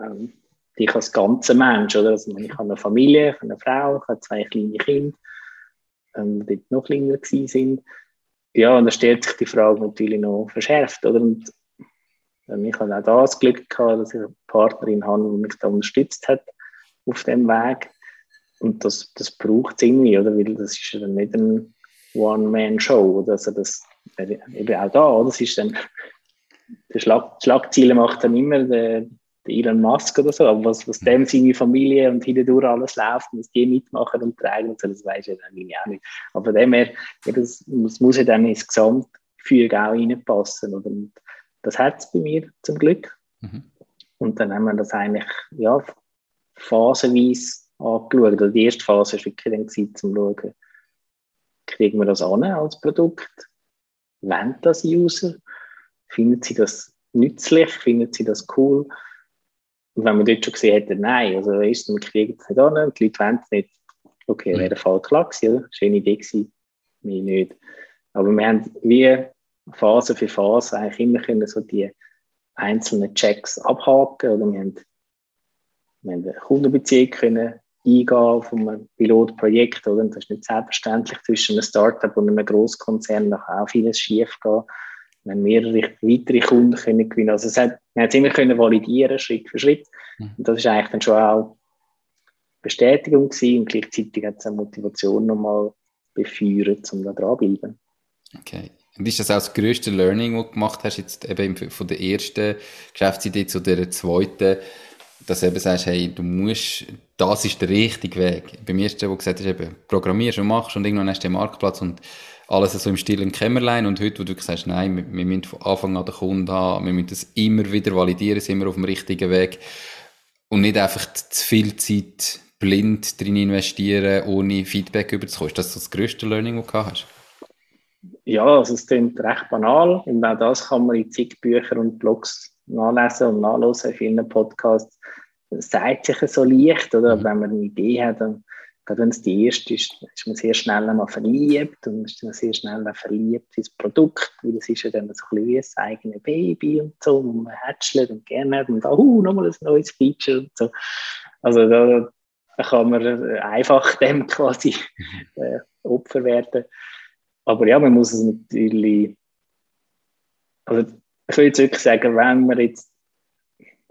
ähm, dich als ganzer Mensch, oder? Also ich habe eine Familie, ich habe eine Frau, ich habe zwei kleine Kinder ähm, dort noch kleiner sind. Ja, und da stellt sich die Frage natürlich noch verschärft. Oder? Und ähm, ich habe auch da das Glück gehabt, dass ich eine Partnerin habe, die mich da unterstützt hat auf dem Weg. Und das, das braucht es irgendwie, oder? Weil das ist ja dann nicht ein One-Man-Show. Also das, eben auch da, das ist dann, die Schlag, Schlagziele macht dann immer der, Elon Musk oder so, aber was, was dem seine Familie und hindurch alles läuft und was die mitmachen und tragen und so, das weiß ich dann auch nicht. Aber dem her, das, das muss ja dann ins Gesamtgefüge auch reinpassen. Und das hat es bei mir zum Glück. Mhm. Und dann haben wir das eigentlich ja, phasenweise angeschaut. Oder die erste Phase war wirklich dann gewesen, zum Schauen, kriegen wir das an als Produkt? Wollen das User? Finden sie das nützlich? Finden sie das cool? Und wenn man dort schon gesehen hätte, nein, also ist, wir kriegen es nicht an die Leute wollen es nicht, okay, wäre der Fall klar gewesen, oder? Schöne Idee gewesen, mir nicht. Aber wir haben wie Phase für Phase eigentlich immer können so die einzelnen Checks abhaken oder wir haben, wir haben eine Kundenbeziehung können eingehen auf einem Pilotprojekt, oder? Und das ist nicht selbstverständlich zwischen einem Startup und einem Großkonzern, da kann auch vieles schief gehen wir haben mehrere weitere Kunden können gewinnen. Also es hat, wir haben es immer können validieren, Schritt für Schritt. Mhm. Und das ist eigentlich dann schon auch Bestätigung gewesen und gleichzeitig hat es eine Motivation nochmal befeuert, um da dranbleiben. Okay. Und ist das auch das grösste Learning, das du gemacht hast, jetzt eben von der ersten Geschäftsidee zu der zweiten, dass du eben sagst, hey, du musst, das ist der richtige Weg. Beim ersten, wo du gesagt hast, eben, programmierst und machst und irgendwann hast du den Marktplatz und alles so im stillen Kämmerlein und heute, wo du sagst, nein, wir, wir müssen von Anfang an den Kunden haben, wir müssen das immer wieder validieren, sind wir auf dem richtigen Weg und nicht einfach zu viel Zeit blind drin investieren, ohne Feedback überzukommen. Ist das das grösste Learning, das du hast? Ja, also es klingt recht banal und auch das kann man in zig Büchern und Blogs nachlesen und nachlesen, in vielen Podcasts. Es zeigt sich so leicht, oder? Mhm. Wenn man eine Idee hat, dann gerade wenn es die erste ist, ist man sehr schnell einmal verliebt und ist dann sehr schnell verliebt ins Produkt, weil es ist ja dann so ein bisschen wie das eigene Baby und so, und man hätschelt und gerne hat und da, uh, nochmal ein neues Feature und so. Also da, kann man einfach dem quasi äh, Opfer werden. Aber ja, man muss es natürlich, also ich würde jetzt wirklich sagen, wenn man jetzt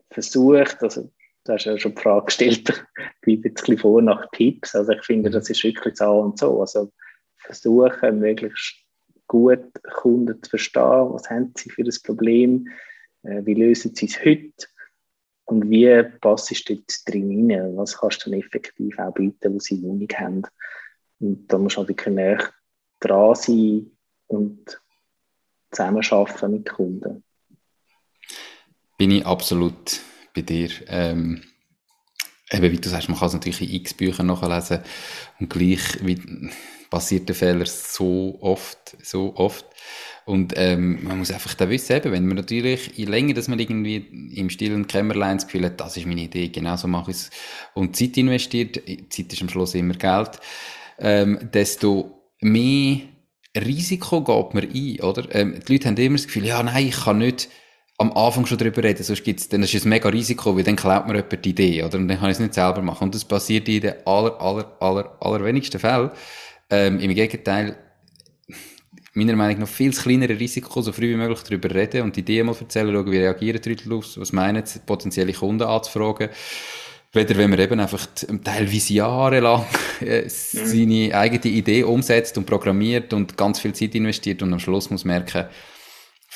versucht, also du hast ja schon die Frage gestellt, wie ein bisschen vor nach Tipps. Also ich finde, das ist wirklich so und so. Also versuchen, möglichst gut Kunden zu verstehen, was haben sie für ein Problem, äh, wie lösen sie es heute und wie passt du dort drin rein, was kannst du dann effektiv auch bieten, was sie noch nicht haben. Und da musst du halt wirklich näher dran sein und zusammenarbeiten mit Kunden. Bin ich absolut bei dir. Ähm, eben, wie du sagst, man kann es natürlich in x Büchern nachlesen und gleich wie, passiert der Fehler so oft, so oft. Und ähm, man muss einfach da wissen, eben, wenn man natürlich, je länger dass man irgendwie im stillen Kämmerlein das Gefühl hat, das ist meine Idee, genau so mache ich es, und Zeit investiert, Zeit ist am Schluss immer Geld, ähm, desto mehr Risiko geht man ein, oder? Ähm, die Leute haben immer das Gefühl, ja, nein, ich kann nicht am Anfang schon darüber reden, sonst gibt's, dann ist es ein mega Risiko, weil dann klaut man jemand die Idee, oder? Und dann kann ich es nicht selber machen. Und das passiert in den aller, aller, aller, allerwenigsten Fällen. Ähm, Im Gegenteil, meiner Meinung nach viel kleinere Risiko, so früh wie möglich darüber reden und die Idee mal erzählen, schauen, wie reagieren die Leute auf, was meinen sie, potenzielle Kunden anzufragen. Weder wenn man eben einfach teilweise jahrelang äh, mhm. seine eigene Idee umsetzt und programmiert und ganz viel Zeit investiert und am Schluss muss merken,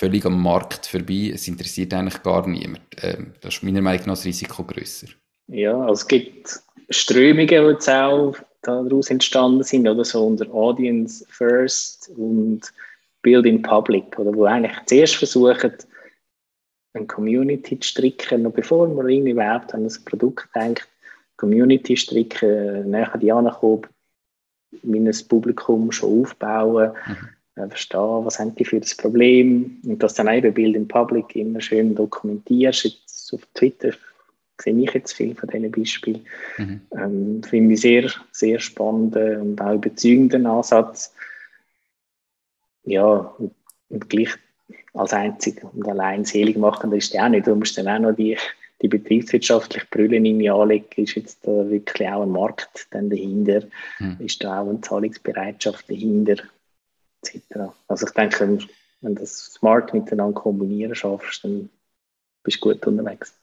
völlig am Markt vorbei. Es interessiert eigentlich gar niemand. Ähm, das ist meiner Meinung nach das Risiko grösser. Ja, also es gibt Strömungen, die jetzt auch daraus entstanden sind, oder so unter Audience First und Building Public, oder wo eigentlich zuerst versuchen, eine Community zu stricken, noch bevor man irgendwie überhaupt an das Produkt denkt, Community stricken, näher die ankommen, mein Publikum schon aufbauen, mhm. Verstehen, was haben die für das Problem und das dann eben Bild in Public immer schön dokumentierst. Jetzt auf Twitter sehe ich jetzt viel von diesen Beispielen. Mhm. Ähm, Finde ich sehr, sehr spannenden und auch überzeugenden Ansatz. Ja, und, und gleich als einzig und allein selig machen, das ist ja auch nicht. Du musst dann auch noch die, die betriebswirtschaftliche Brille in mir anlegen. Ist jetzt da wirklich auch ein Markt dann dahinter? Hm. Ist da auch eine Zahlungsbereitschaft dahinter? Etc. Also ich denke, wenn du das smart miteinander kombinieren schaffst, dann bist du gut unterwegs.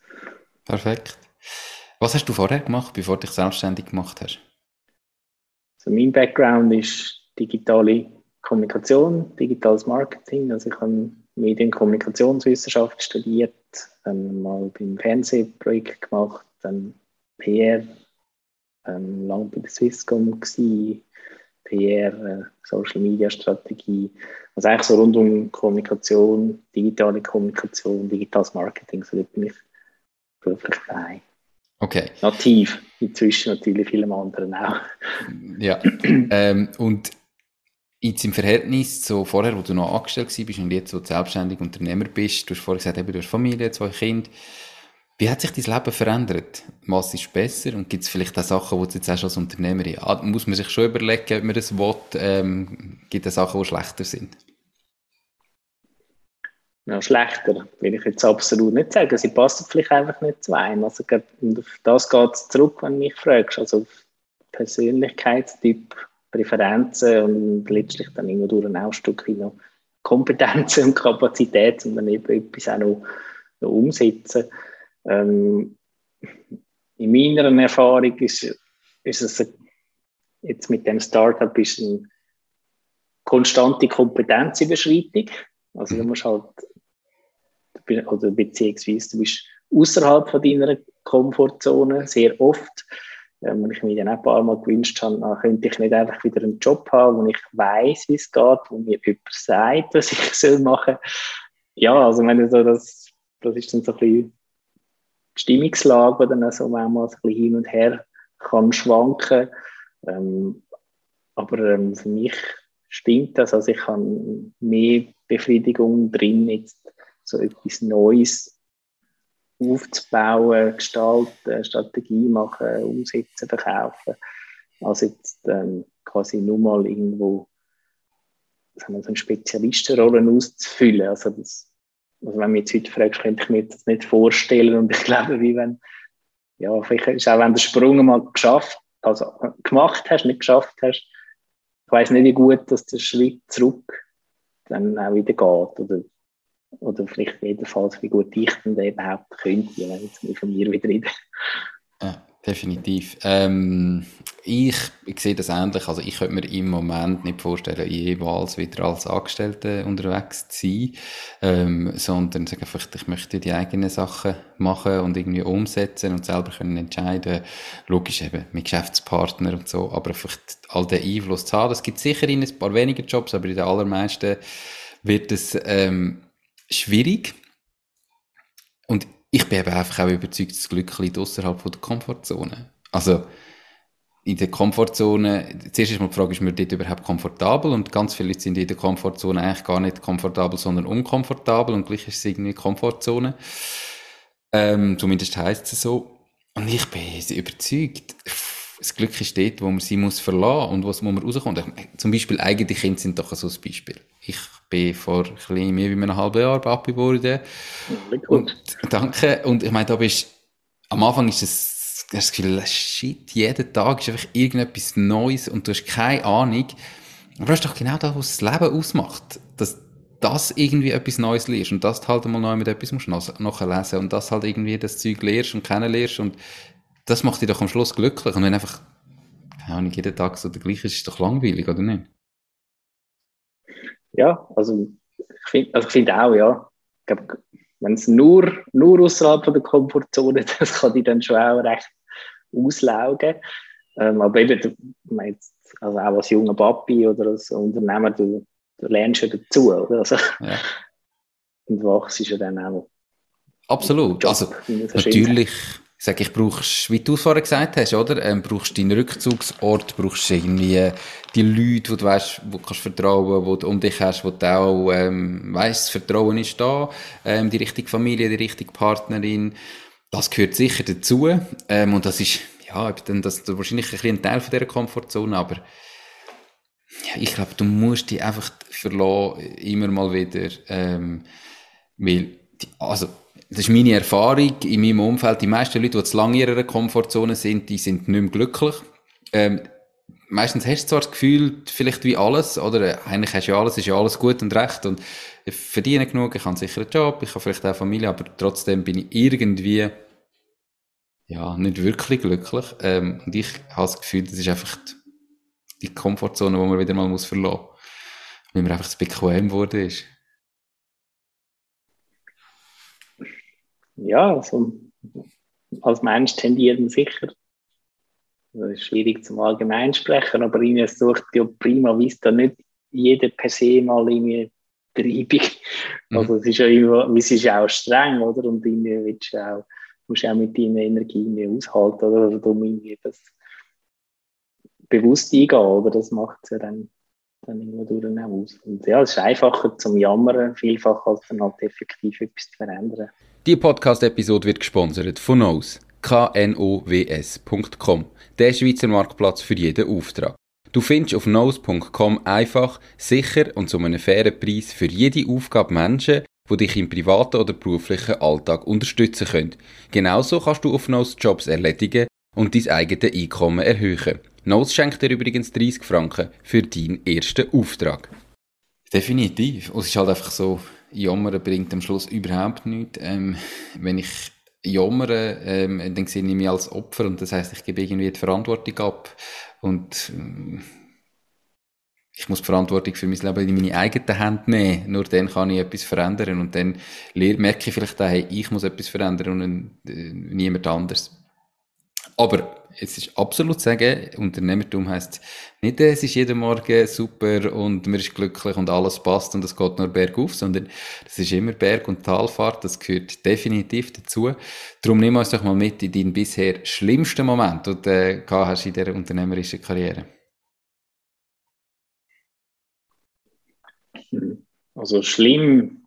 Perfekt. Was hast du vorher gemacht, bevor du dich selbstständig gemacht hast? Also mein Background ist digitale Kommunikation, digitales Marketing. Also ich habe Medien- und Kommunikationswissenschaft studiert, dann mal beim Fernsehprojekt gemacht, dann PR, ähm, lange bei der Swisscom gewesen, PR, äh, Social Media Strategie, also eigentlich so rund um Kommunikation, digitale Kommunikation, digitales Marketing, so dort bin ich beruflich daheim. Okay. Nativ, inzwischen natürlich vielen anderen auch. Ja, ähm, und Jetzt im Verhältnis zu vorher, wo du noch angestellt bist und jetzt, wo du selbstständig Unternehmer bist, du hast vorher gesagt, eben, du hast Familie, zwei Kinder. Wie hat sich dein Leben verändert? Was ist besser? Und gibt es vielleicht auch Sachen, die du jetzt auch als Unternehmerin, ah, muss man sich schon überlegen, ob man das will, ähm, gibt es Sachen, die schlechter sind? Ja, schlechter will ich jetzt absolut nicht sagen. Sie passen vielleicht einfach nicht zu einem. Also, auf das geht es zurück, wenn du mich fragst. Also auf Persönlichkeitstyp Präferenzen und letztlich dann immer durch ein Stück noch Kompetenzen und Kapazität, um dann eben etwas auch noch, noch umsetzen. Ähm, in meiner Erfahrung ist, ist es jetzt mit dem Startup ist eine konstante Kompetenzüberschreitung. Also du musst halt, oder beziehungsweise du bist außerhalb von deiner Komfortzone sehr oft. Ähm, und ich mir dann auch ein paar Mal gewünscht habe, dann könnte ich nicht einfach wieder einen Job haben, wo ich weiß, wie es geht, wo mir jemand sagt, was ich soll machen? Ja, also wenn so das, das ist dann so ein bisschen die Stimmungslage, die dann so manchmal ein hin und her kann schwanken. Ähm, aber ähm, für mich stimmt das, also ich habe mehr Befriedigung drin, jetzt so etwas Neues aufzubauen, gestalten, Strategie machen, umsetzen, verkaufen, als jetzt ähm, quasi nur mal irgendwo sagen so eine Spezialistenrolle auszufüllen. Also, das, also wenn du mich heute fragst, könnte ich mir das nicht vorstellen und ich glaube, wie wenn, ja, vielleicht ist auch wenn den Sprung mal geschafft, also gemacht hast, nicht geschafft hast, ich weiß nicht, wie gut, dass der Schritt zurück dann auch wieder geht oder oder vielleicht jedenfalls, wie gut ich denn überhaupt könnte, wenn ich von mir wieder rede. Ja, definitiv. Ähm, ich, ich sehe das ähnlich. Also ich könnte mir im Moment nicht vorstellen, jeweils wieder als Angestellte unterwegs zu sein, ähm, sondern sagen einfach, ich möchte die eigenen Sachen machen und irgendwie umsetzen und selber können entscheiden. Logisch eben mit Geschäftspartner und so, aber einfach all den Einfluss zu haben. Es gibt sicher in ein paar weniger Jobs, aber in den allermeisten wird es ähm, schwierig. Und ich bin eben einfach auch überzeugt, das Glück liegt außerhalb der Komfortzone. Also, in der Komfortzone, zuerst ist mal die Frage, ist man dort überhaupt komfortabel? Und ganz viele Leute sind in der Komfortzone eigentlich gar nicht komfortabel, sondern unkomfortabel und gleich ist es irgendwie Komfortzone. Ähm, zumindest heisst es so. Und ich bin überzeugt, das Glück ist dort, wo man sie muss verlassen und wo man rauskommt. Zum Beispiel eigene Kinder sind doch so ein Beispiel. Ich bin vor ein bisschen mehr wie einem halben Jahr Papi geworden. Und, danke. Und ich meine, da bist, am Anfang ist es, das Gefühl, shit, jeden Tag ist einfach irgendetwas Neues und du hast keine Ahnung. Aber das ist doch genau das, was das Leben ausmacht. Dass das irgendwie etwas Neues lernst und das halt einmal neu mit etwas musst nachlesen und das halt irgendwie das Zeug lernst und kennenlernst und das macht dich doch am Schluss glücklich. Und wenn einfach, keine Ahnung, jeden Tag so der gleiche ist, ist doch langweilig, oder nicht? Ja, also ich finde also find auch, ja. Ich glaube, wenn es nur, nur außerhalb der Komfortzone, das kann dich dann schon auch recht auslaugen. Ähm, aber eben, jetzt, also auch als junger Papi oder als Unternehmer, du, du lernst ja dazu, oder? Also, ja. Und wachst ja dann auch. Absolut. Job, also, natürlich, ich sage, ich brauchst, wie du es vorher gesagt hast, oder? Ähm, brauchst deinen Rückzugsort, brauchst irgendwie die Leute, wo du weißt, wo du kannst vertrauen, wo du um dich hast, wo du auch, ähm, weißt, das Vertrauen ist da, ähm, die richtige Familie, die richtige Partnerin. Das gehört sicher dazu. Ähm, und das ist, ja, dann das ist wahrscheinlich ein, ein Teil von dieser Komfortzone, aber ja, ich glaube, du musst dich einfach verlassen, immer mal wieder, ähm, weil, die, also, das ist meine Erfahrung in meinem Umfeld. Die meisten Leute, die zu lange in ihrer Komfortzone sind, die sind nicht mehr glücklich. Ähm, meistens hast du zwar das Gefühl, vielleicht wie alles, oder eigentlich hast du ja alles, ist ja alles gut und recht und ich verdiene genug, ich habe sicher einen Job, ich habe vielleicht auch Familie, aber trotzdem bin ich irgendwie ja, nicht wirklich glücklich. Ähm, und ich habe das Gefühl, das ist einfach die Komfortzone, die man wieder mal muss verlassen muss. Weil man einfach zu bequem geworden ist. ja, also als Mensch tendieren sicher. Das ist schwierig zum Allgemein sprechen, aber ihnen sucht ja prima Vista nicht jeder per se mal irgendwie Treibung. Mhm. Also es ist ja immer, es ist auch streng, oder? Und irgendwie willst du auch, musst auch mit deiner Energie mehr aushalten, oder? Also darum irgendwie das bewusst eingehen, oder? Das macht es ja dann, dann immer durch aus. Und ja, es ist einfacher zum Jammern, vielfach als dann halt effektiv etwas zu verändern. Die Podcast-Episode wird gesponsert von Knows. knows.com. Der Schweizer Marktplatz für jeden Auftrag. Du findest auf knows.com einfach, sicher und zu einem fairen Preis für jede Aufgabe Menschen, die dich im privaten oder beruflichen Alltag unterstützen können. Genauso kannst du auf Knows Jobs erledigen und dein eigenes Einkommen erhöhen. Knows schenkt dir übrigens 30 Franken für deinen ersten Auftrag. Definitiv. Und es ist halt einfach so, Jammern bringt am Schluss überhaupt nichts. Ähm, wenn ich jammere, ähm, dann sehe ich mich als Opfer und das heißt, ich gebe irgendwie die Verantwortung ab und ähm, ich muss die Verantwortung für mein Leben in meine eigenen Hände nehmen. Nur dann kann ich etwas verändern und dann merke ich vielleicht auch, hey, ich muss etwas verändern und äh, niemand anders. Aber es ist absolut zu sagen, Unternehmertum heisst nicht, es ist jeden Morgen super und man ist glücklich und alles passt und es geht nur bergauf, sondern es ist immer Berg- und Talfahrt, das gehört definitiv dazu. Darum nimm uns doch mal mit in deinen bisher schlimmsten Moment, den du äh, hast in dieser unternehmerischen Karriere. Also schlimm.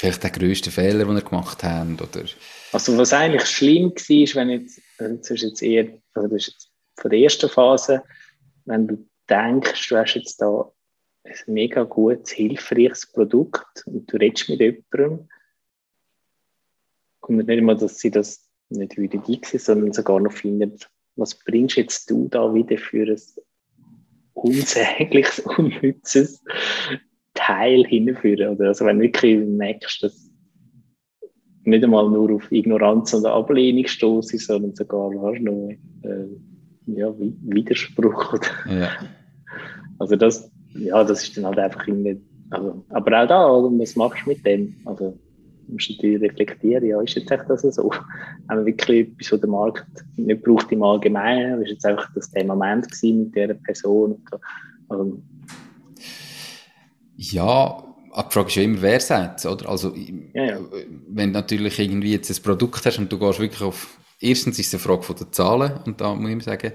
Vielleicht der grösste Fehler, den ihr gemacht habt, oder? Also was eigentlich schlimm war, wenn jetzt, das ist jetzt eher, also das ist jetzt von der ersten Phase, wenn du denkst, du hast jetzt da ein mega gutes, hilfreiches Produkt und du redest mit jemandem und nicht immer, dass sie das nicht wieder sind, sondern sogar noch finden, was bringst jetzt du da wieder für ein unsägliches, unnützes Teil hinführen? also wenn du wirklich merkst, dass nicht einmal nur auf Ignoranz und Ablehnung stoße, sondern sogar noch äh, ja, Widerspruch. Ja. Also das, ja, das ist dann halt einfach irgendwie, also, aber auch da, was machst du mit dem? Also du musst natürlich reflektieren, ja, ist jetzt echt das so? Haben wir wirklich etwas, was der Markt nicht braucht im Allgemeinen? Ist jetzt einfach das der Moment mit dieser Person? Also, ja, Ah, die Frage ist ja immer, wer sagt oder? Also, ja, ja. wenn du natürlich irgendwie jetzt ein Produkt hast und du gehst wirklich auf, erstens ist es eine Frage von den Zahlen, und da muss ich sagen,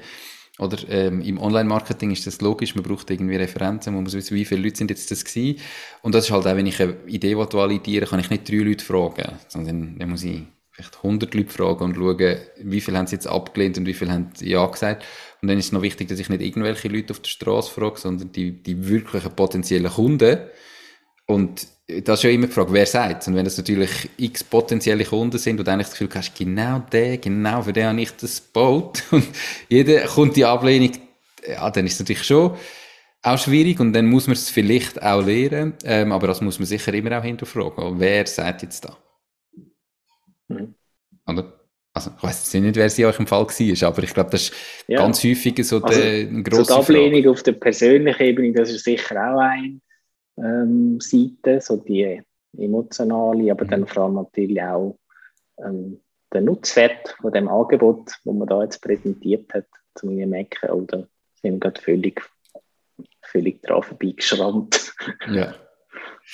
oder ähm, im Online-Marketing ist das logisch, man braucht irgendwie Referenzen, man muss wissen, wie viele Leute sind jetzt das gewesen. Und das ist halt auch, wenn ich eine Idee validieren kann ich nicht drei Leute fragen, sondern dann muss ich vielleicht 100 Leute fragen und schauen, wie viele haben sie jetzt abgelehnt und wie viele haben ja gesagt. Und dann ist es noch wichtig, dass ich nicht irgendwelche Leute auf der Straße frage, sondern die, die wirklichen potenziellen Kunden, und das ist ja immer die Frage, wer sagt Und wenn das natürlich x potenzielle Kunden sind und eigentlich das Gefühl hast, genau der, genau für den habe ich das gebaut und jeder kommt die Ablehnung, ja, dann ist es natürlich schon auch schwierig und dann muss man es vielleicht auch lernen, ähm, aber das muss man sicher immer auch hinterfragen. Wer sagt jetzt da? Mhm. Oder? also ich weiß nicht, wer sie euch im Fall war, aber ich glaube, das ist ja. ganz häufig so also, der, grosser so die Ablehnung Frage. auf der persönlichen Ebene, das ist sicher auch eine ähm, Seite, so die emotionale, aber mhm. dann vor allem natürlich auch ähm, der Nutzwert von dem Angebot, das man da jetzt präsentiert hat, zu mir merken, oder sind wir gerade völlig, völlig dran vorbeigeschrammt. Ja.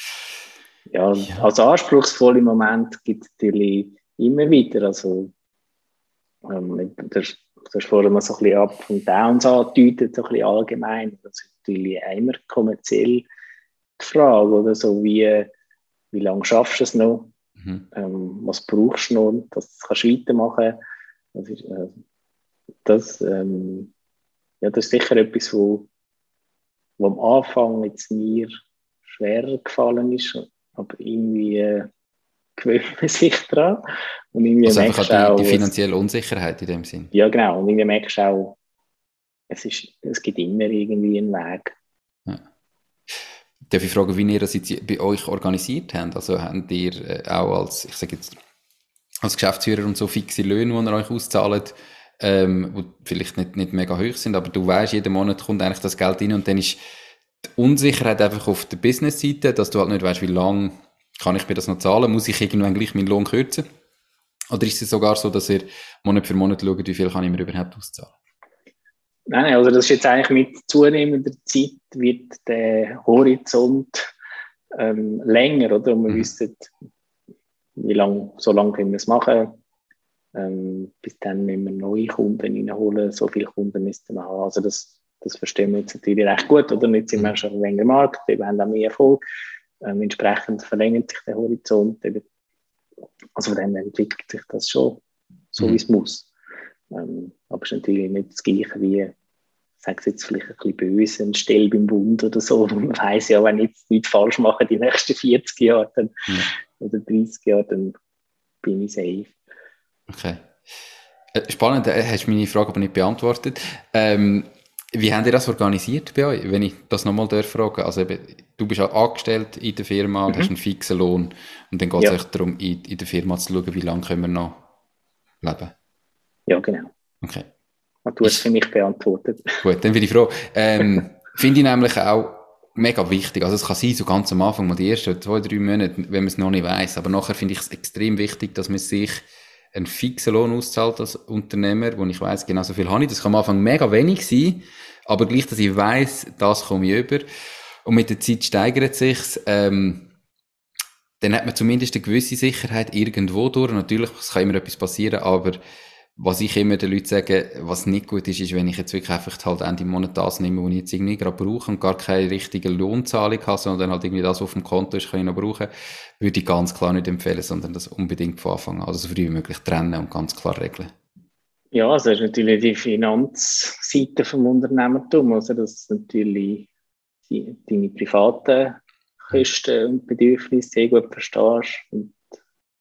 ja, ja. Also anspruchsvolle Momente gibt es natürlich immer wieder. Also, ähm, das, das vorher mal so ein bisschen Up und Downs angedeutet, so ein bisschen allgemein. Das ist natürlich immer kommerziell die Frage, oder so wie, wie lange schaffst du es noch? Mhm. Ähm, was brauchst du noch, dass du kannst weitermachen das ist, äh, das, ähm, ja, das ist sicher etwas, wo, wo am Anfang jetzt mir schwerer gefallen ist, aber irgendwie äh, gewöhnt man sich daran. Und irgendwie also einfach die, auch, die finanzielle Unsicherheit in dem Sinn. Ja, genau. Und irgendwie merkst du auch, es, ist, es gibt immer irgendwie einen Weg. Ja. Darf ich fragen, wie ihr das jetzt bei euch organisiert habt? Also habt ihr äh, auch als, ich sage jetzt, als Geschäftsführer und so fixe Löhne, die ihr euch auszahlt, ähm, die vielleicht nicht, nicht mega hoch sind, aber du weißt, jeden Monat kommt eigentlich das Geld rein und dann ist die Unsicherheit einfach auf der Business-Seite, dass du halt nicht weißt, wie lange kann ich mir das noch zahlen, muss ich irgendwann gleich meinen Lohn kürzen? Oder ist es sogar so, dass ihr Monat für Monat schaut, wie viel kann ich mir überhaupt auszahlen? Nein, also das ist jetzt eigentlich mit zunehmender Zeit wird der Horizont ähm, länger, oder? Und wir mhm. wissen, wie lange, so lange können wir es machen. Ähm, bis dann müssen wir neue Kunden reinholen. So viele Kunden müssten wir haben. Also das, das verstehen wir jetzt natürlich recht gut, oder? Jetzt sind wir mhm. schon länger Markt, wir haben auch mehr Erfolg. Ähm, entsprechend verlängert sich der Horizont. Also von dem entwickelt sich das schon so, mhm. wie es muss. Ähm, aber es ist natürlich nicht das Gleiche wie, sage jetzt vielleicht ein bisschen böse, ein Stell beim Bund oder so. Man weiß ja, wenn ich jetzt nichts falsch mache die nächsten 40 Jahre dann, ja. oder 30 Jahre, dann bin ich safe. Okay. Äh, spannend, äh, hast du meine Frage aber nicht beantwortet. Ähm, wie habt ihr das organisiert bei euch, wenn ich das nochmal fragen Also eben, du bist auch angestellt in der Firma und mhm. hast einen fixen Lohn und dann geht es ja. darum, in, in, der Firma zu schauen, wie lange können wir noch leben. Ja, genau. Okay. Und du hast für mich beantwortet. Gut, dann bin ich froh. Ähm, Finde ich nämlich auch mega wichtig. Also es kann sein, so ganz am Anfang, mal die ersten zwei, drei Monate, wenn man es noch nicht weiß. Aber nachher finde ich es extrem wichtig, dass man sich einen fixen Lohn auszahlt als Unternehmer, wo ich weiß, genau so viel habe ich. Das kann am Anfang mega wenig sein, aber gleich, dass ich weiß, das komme ich über. Und mit der Zeit steigert sich's. Ähm, dann hat man zumindest eine gewisse Sicherheit irgendwo durch. Natürlich, es kann immer etwas passieren, aber was ich immer den Leuten sage, was nicht gut ist, ist, wenn ich jetzt wirklich einfach halt Ende Monat das nehme, was ich jetzt irgendwie gerade brauche und gar keine richtige Lohnzahlung habe, sondern halt irgendwie das, was auf dem Konto ist, kann ich noch brauchen, würde ich ganz klar nicht empfehlen, sondern das unbedingt von Anfang an, also so früh wie möglich trennen und ganz klar regeln. Ja, also das ist natürlich die Finanzseite vom Unternehmertum, also das natürlich die, deine privaten Kosten und Bedürfnisse sehr gut verstehst und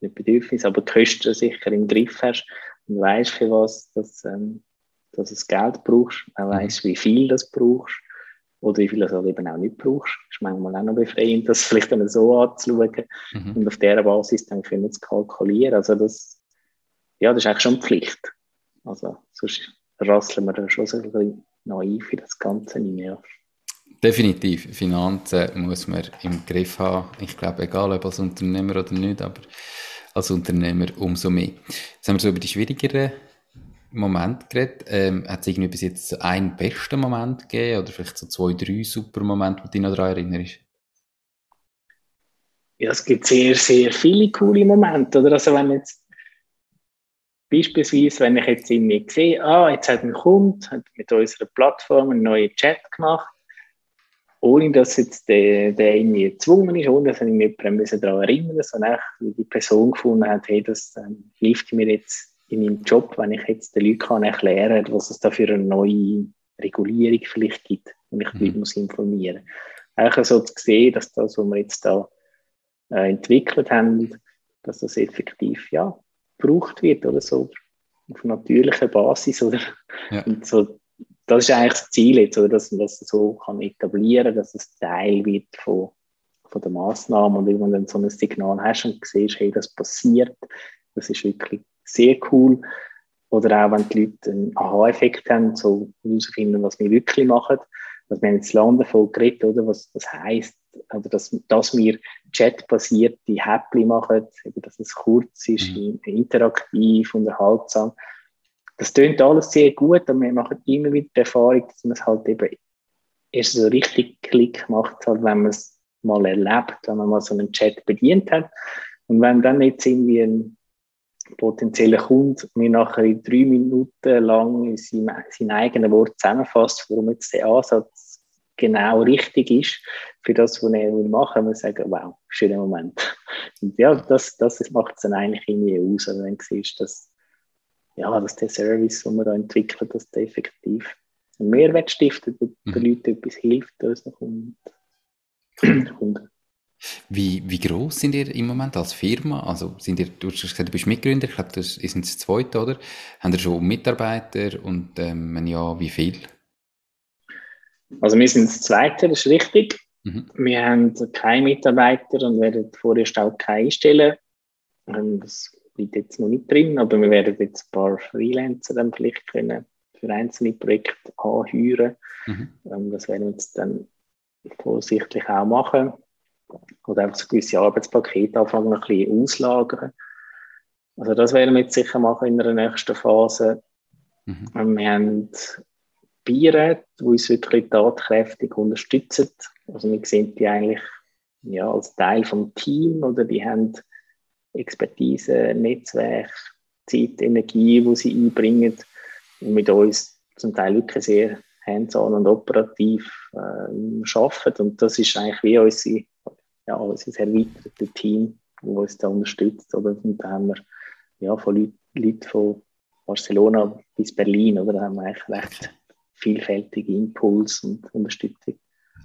nicht Bedürfnisse, aber die Kosten sicher im Griff hast und weißt, für was das, ähm, dass es Geld brauchst, auch mhm. weißt, wie viel das brauchst oder wie viel du halt eben auch nicht brauchst. Das ist manchmal auch noch befreiend, das vielleicht dann so anzuschauen mhm. und auf dieser Basis dann können zu kalkulieren. Also das, ja, das ist eigentlich schon Pflicht. Also sonst rasseln wir da schon so ein bisschen naiv in das Ganze rein. Definitiv. Finanzen muss man im Griff haben. Ich glaube, egal ob als Unternehmer oder nicht, aber als Unternehmer umso mehr. Jetzt haben wir so über die schwierigeren Momente geredet. Ähm, hat es irgendwie bis jetzt einen besten Moment gegeben oder vielleicht so zwei, drei super Momente, die dich noch daran erinnerst? Ja, es gibt sehr, sehr viele coole Momente. Oder? Also wenn jetzt beispielsweise, wenn ich jetzt irgendwie sehe, ah, jetzt hat ein Kunde hat mit unserer Plattform einen neuen Chat gemacht, ohne dass jetzt der, der irgendwie gezwungen ist, ohne dass er jemanden daran erinnern muss, sondern die Person gefunden hat, hey, das ähm, hilft mir jetzt in meinem Job, wenn ich jetzt den Leuten kann erklären kann, was es da für eine neue Regulierung vielleicht gibt und ich die Leute mhm. muss informieren. Eigentlich so zu sehen, dass das, was wir jetzt da äh, entwickelt haben, dass das effektiv ja, gebraucht wird oder so auf natürlicher Basis oder ja. und so das ist eigentlich das Ziel jetzt, oder, dass man das so kann etablieren dass es Teil wird von, von der Massnahme und wenn du dann so ein Signal hast und siehst, hey, das passiert, das ist wirklich sehr cool. Oder auch, wenn die Leute einen Aha-Effekt haben, so herausfinden, was wir wirklich machen. Also wir haben jetzt lange davon geredet, oder, was das heisst, oder dass, dass wir chatbasierte Häppchen machen, dass es kurz ist, mhm. interaktiv, unterhaltsam. Das tönt alles sehr gut, aber wir machen immer wieder die Erfahrung, dass man es halt eben erst so richtig Klick macht, halt, wenn man es mal erlebt, wenn man mal so einen Chat bedient hat. Und wenn dann jetzt irgendwie ein potenzieller Kunde mir nachher in drei Minuten lang in seinem, seinen eigenen Wort zusammenfasst, warum jetzt der Ansatz genau richtig ist für das, was er machen will, sagen, wow, schöner Moment. Und ja, das, das macht es dann eigentlich irgendwie aus, wenn du siehst, dass, ja, dass der Service, den wir da entwickeln, dass der effektiv einen Mehrwert stiftet und mhm. den Leuten etwas hilft, unseren Kunden. Wie, wie groß sind ihr im Moment als Firma? Also sind ihr, du hast gesagt, du bist Mitgründer, ich glaube, das ist das zweite, oder? Haben ihr schon Mitarbeiter und ähm, wenn ja, wie viel? Also wir sind das zweite, das ist richtig. Mhm. Wir haben keine Mitarbeiter und werden vorerst auch keine einstellen. Ähm, das liegt jetzt noch nicht drin, aber wir werden jetzt ein paar Freelancer dann vielleicht können für einzelne Projekte anheuern. Mhm. Ähm, das werden wir jetzt dann vorsichtlich auch machen. Oder einfach so gewisse Arbeitspakete anfangen, ein bisschen auslagern. Also das werden wir jetzt sicher machen in der nächsten Phase. Mhm. Ähm, wir haben Beiräte, die uns wirklich tatkräftig unterstützen. Also wir sehen die eigentlich ja, als Teil vom Team oder die haben Expertise, Netzwerk, Zeit, Energie, die sie einbringen und mit uns zum Teil wirklich sehr hands-on und operativ äh, arbeiten. Und das ist eigentlich wie unsere, ja, unser erweitertes Team, das uns da unterstützt. Oder? Und da haben wir ja, von Leuten, Leuten von Barcelona bis Berlin, oder? da haben wir eigentlich recht vielfältige Impuls und Unterstützung.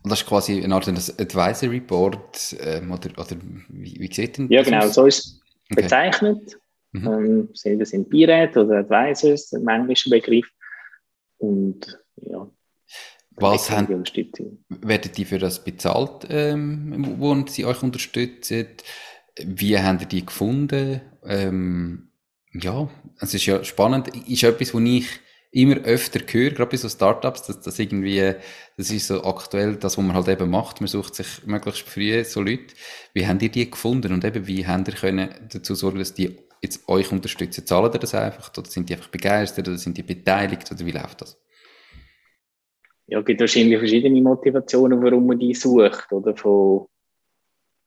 Und das ist quasi eine Art Advisory Board, ähm, oder, oder wie, wie sieht denn Ja, genau, so ist es okay. bezeichnet. Mhm. Ähm, das sind Beiräte oder Advisors, ein englischer Begriff. Und ja, was haben, werden die für das bezahlt, ähm, wo sie euch unterstützen? Wie haben ihr die gefunden? Ähm, ja, es ist ja spannend. Ist etwas, was ich immer öfter höre, gerade bei so Startups, dass das irgendwie, das ist so aktuell das, was man halt eben macht. Man sucht sich möglichst früh so Leute. Wie habt ihr die gefunden und eben wie habt ihr können dazu sorgen, dass die jetzt euch unterstützen? Zahlen ihr das einfach oder sind die einfach begeistert oder sind die beteiligt oder wie läuft das? ja, es gibt wahrscheinlich verschiedene Motivationen, warum man die sucht, oder? Von,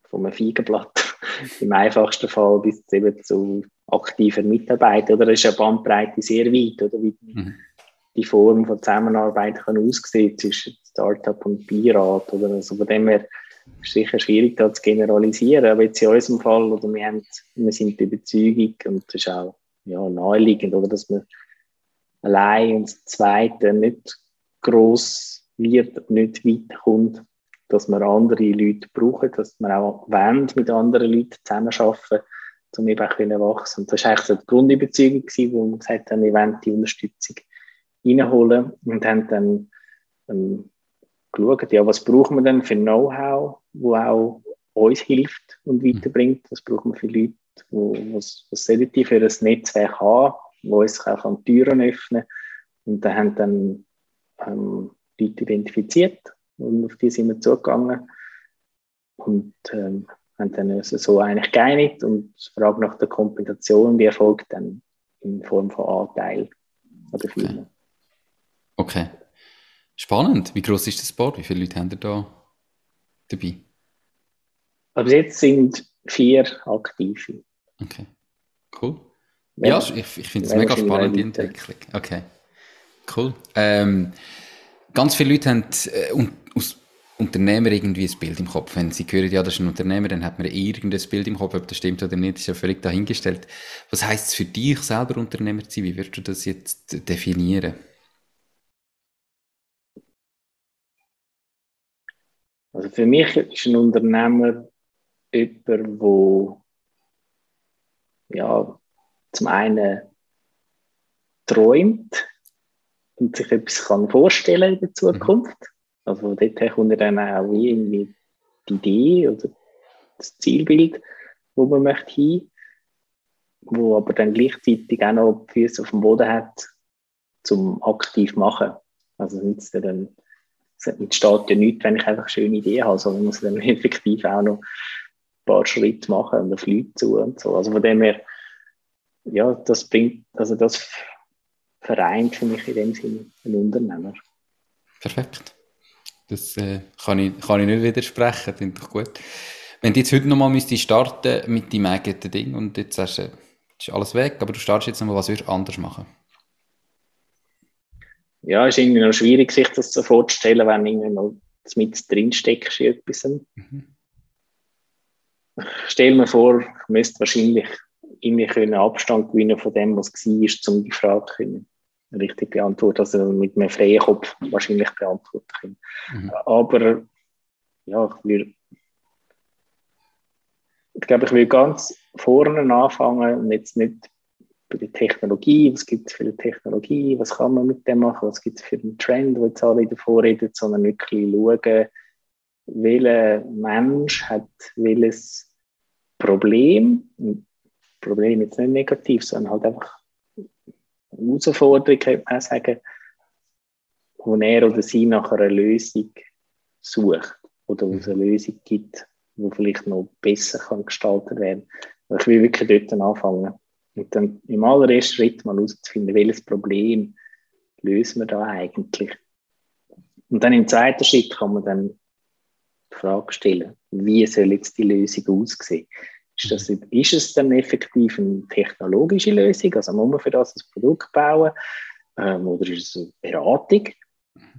von einem Feigenblatt im einfachsten Fall bis eben zu aktiver Mitarbeit, oder? Das ist eine Bandbreite sehr weit, oder? Wie mhm. die Form von Zusammenarbeit kann aussehen zwischen Startup und Beirat, oder? Also von dem her ist es sicher schwierig, da zu generalisieren, aber jetzt in unserem Fall, oder? Wir, haben, wir sind der Überzeugung, und das ist auch ja, naheliegend, oder? Dass man allein und das Zweite nicht gross wird, nicht weit kommt, dass man andere Leute braucht, dass man auch wollen, mit anderen Leuten zusammenarbeiten, um eben auch wachsen. Und das war eigentlich so die Grundüberzeugung, wo wir gesagt haben, wir wollen die Unterstützung reinholen. Und haben dann ähm, geschaut, ja, was brauchen wir denn für Know-how, wo auch uns hilft und weiterbringt, was brauchen wir für Leute, wo, was, was sollten die für ein Netzwerk haben, wo uns auch an Türen öffnen und da haben dann ähm, Leute identifiziert und auf die sind wir zugegangen. Und ähm, haben dann also so eigentlich geeinigt und die Frage nach der Kompensation, die erfolgt dann in Form von Anteil an der Firma. Okay. okay. Spannend. Wie groß ist das Board? Wie viele Leute haben da dabei? Also jetzt sind vier aktive. Okay. Cool. Ja, ja ich, ich finde es mega spannend, die Entwicklung. Okay. Cool. Ähm, ganz viele Leute haben äh, aus Unternehmer irgendwie ein Bild im Kopf. Wenn sie hören, ja, das ist ein Unternehmer, dann hat man irgendein Bild im Kopf, ob das stimmt oder nicht, ist ja völlig dahingestellt. Was heißt es für dich selber, Unternehmer zu sein? Wie würdest du das jetzt definieren? Also für mich ist ein Unternehmer jemand, der ja, zum einen träumt, und sich etwas kann vorstellen in der Zukunft. Mhm. Also dort kommt dann auch irgendwie die Idee oder das Zielbild, wo man möchte hin. wo aber dann gleichzeitig auch noch die Füße auf dem Boden hat, zum aktiv machen. Also nützt dann, es entsteht ja nichts, wenn ich einfach schöne Idee habe, sondern muss dann effektiv auch noch ein paar Schritte machen und auf Leute zu und so. Also von dem her, ja, das bringt, also das vereint für mich in dem Sinne einen Unternehmer. Perfekt. Das äh, kann, ich, kann ich nicht widersprechen, klingt doch gut. Wenn du jetzt heute nochmal müsstest starten mit deinem eigenen Ding und jetzt sagst du, ist alles weg, aber du startest jetzt nochmal, was würdest du anders machen? Ja, es ist irgendwie noch schwierig, sich das so vorzustellen, wenn irgendwie noch mit drin steckst in etwas. Mhm. Ich stelle mir vor, ich müsste wahrscheinlich irgendwie können Abstand gewinnen von dem, was war, um die Frage können richtig beantworten, also mit einem freien Kopf wahrscheinlich beantworten können. Mhm. Aber ja, ich würde ich glaube, ich will ganz vorne anfangen und jetzt nicht bei der Technologie, was gibt es für eine Technologie, was kann man mit dem machen, was gibt es für einen Trend, wo jetzt alle davor reden, sondern wirklich schauen, welcher Mensch hat welches Problem, Problem jetzt nicht negativ, sondern halt einfach Herausforderung, könnte man sagen, wo er oder sie nach einer Lösung sucht oder wo es eine Lösung gibt, die vielleicht noch besser kann gestaltet werden kann. Ich will wirklich dort anfangen. Und dann im allerersten Schritt mal herauszufinden, welches Problem lösen wir da eigentlich. Und dann im zweiten Schritt kann man dann die Frage stellen, wie soll jetzt die Lösung aussehen? Ist, das, ist es dann effektiv eine technologische Lösung? Also muss man für das ein Produkt bauen? Ähm, oder ist es eine Beratung?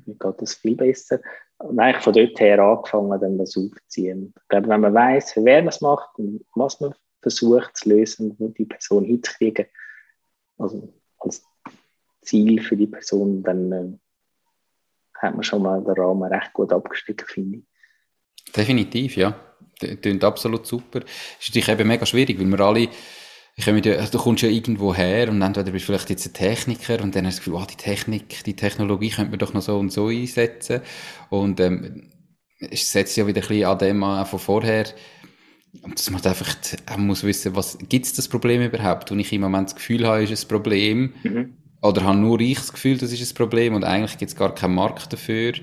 Wie geht das viel besser? Und eigentlich von dort her angefangen, dann das aufzuziehen. Ich glaube, wenn man weiß, wer man es macht und was man versucht zu lösen, wo die Person hinzukriegen, also als Ziel für die Person, dann äh, hat man schon mal den Rahmen recht gut abgesteckt, finde ich. Definitiv, ja. Das klingt absolut super. Ist natürlich eben mega schwierig, weil wir alle ich komme ja, du kommst ja irgendwo her und entweder bist du vielleicht jetzt ein Techniker und dann hast du das Gefühl, oh, die Technik, die Technologie könnte man doch noch so und so einsetzen. Und ähm, es setzt ja wieder ein bisschen an dem an von vorher. Und das macht einfach, man muss wissen, was, gibt es das Problem überhaupt? Und ich im Moment das Gefühl habe, ist es ein Problem. Mhm. Oder habe nur ich das Gefühl, das ist ein Problem und eigentlich gibt es gar keinen Markt dafür.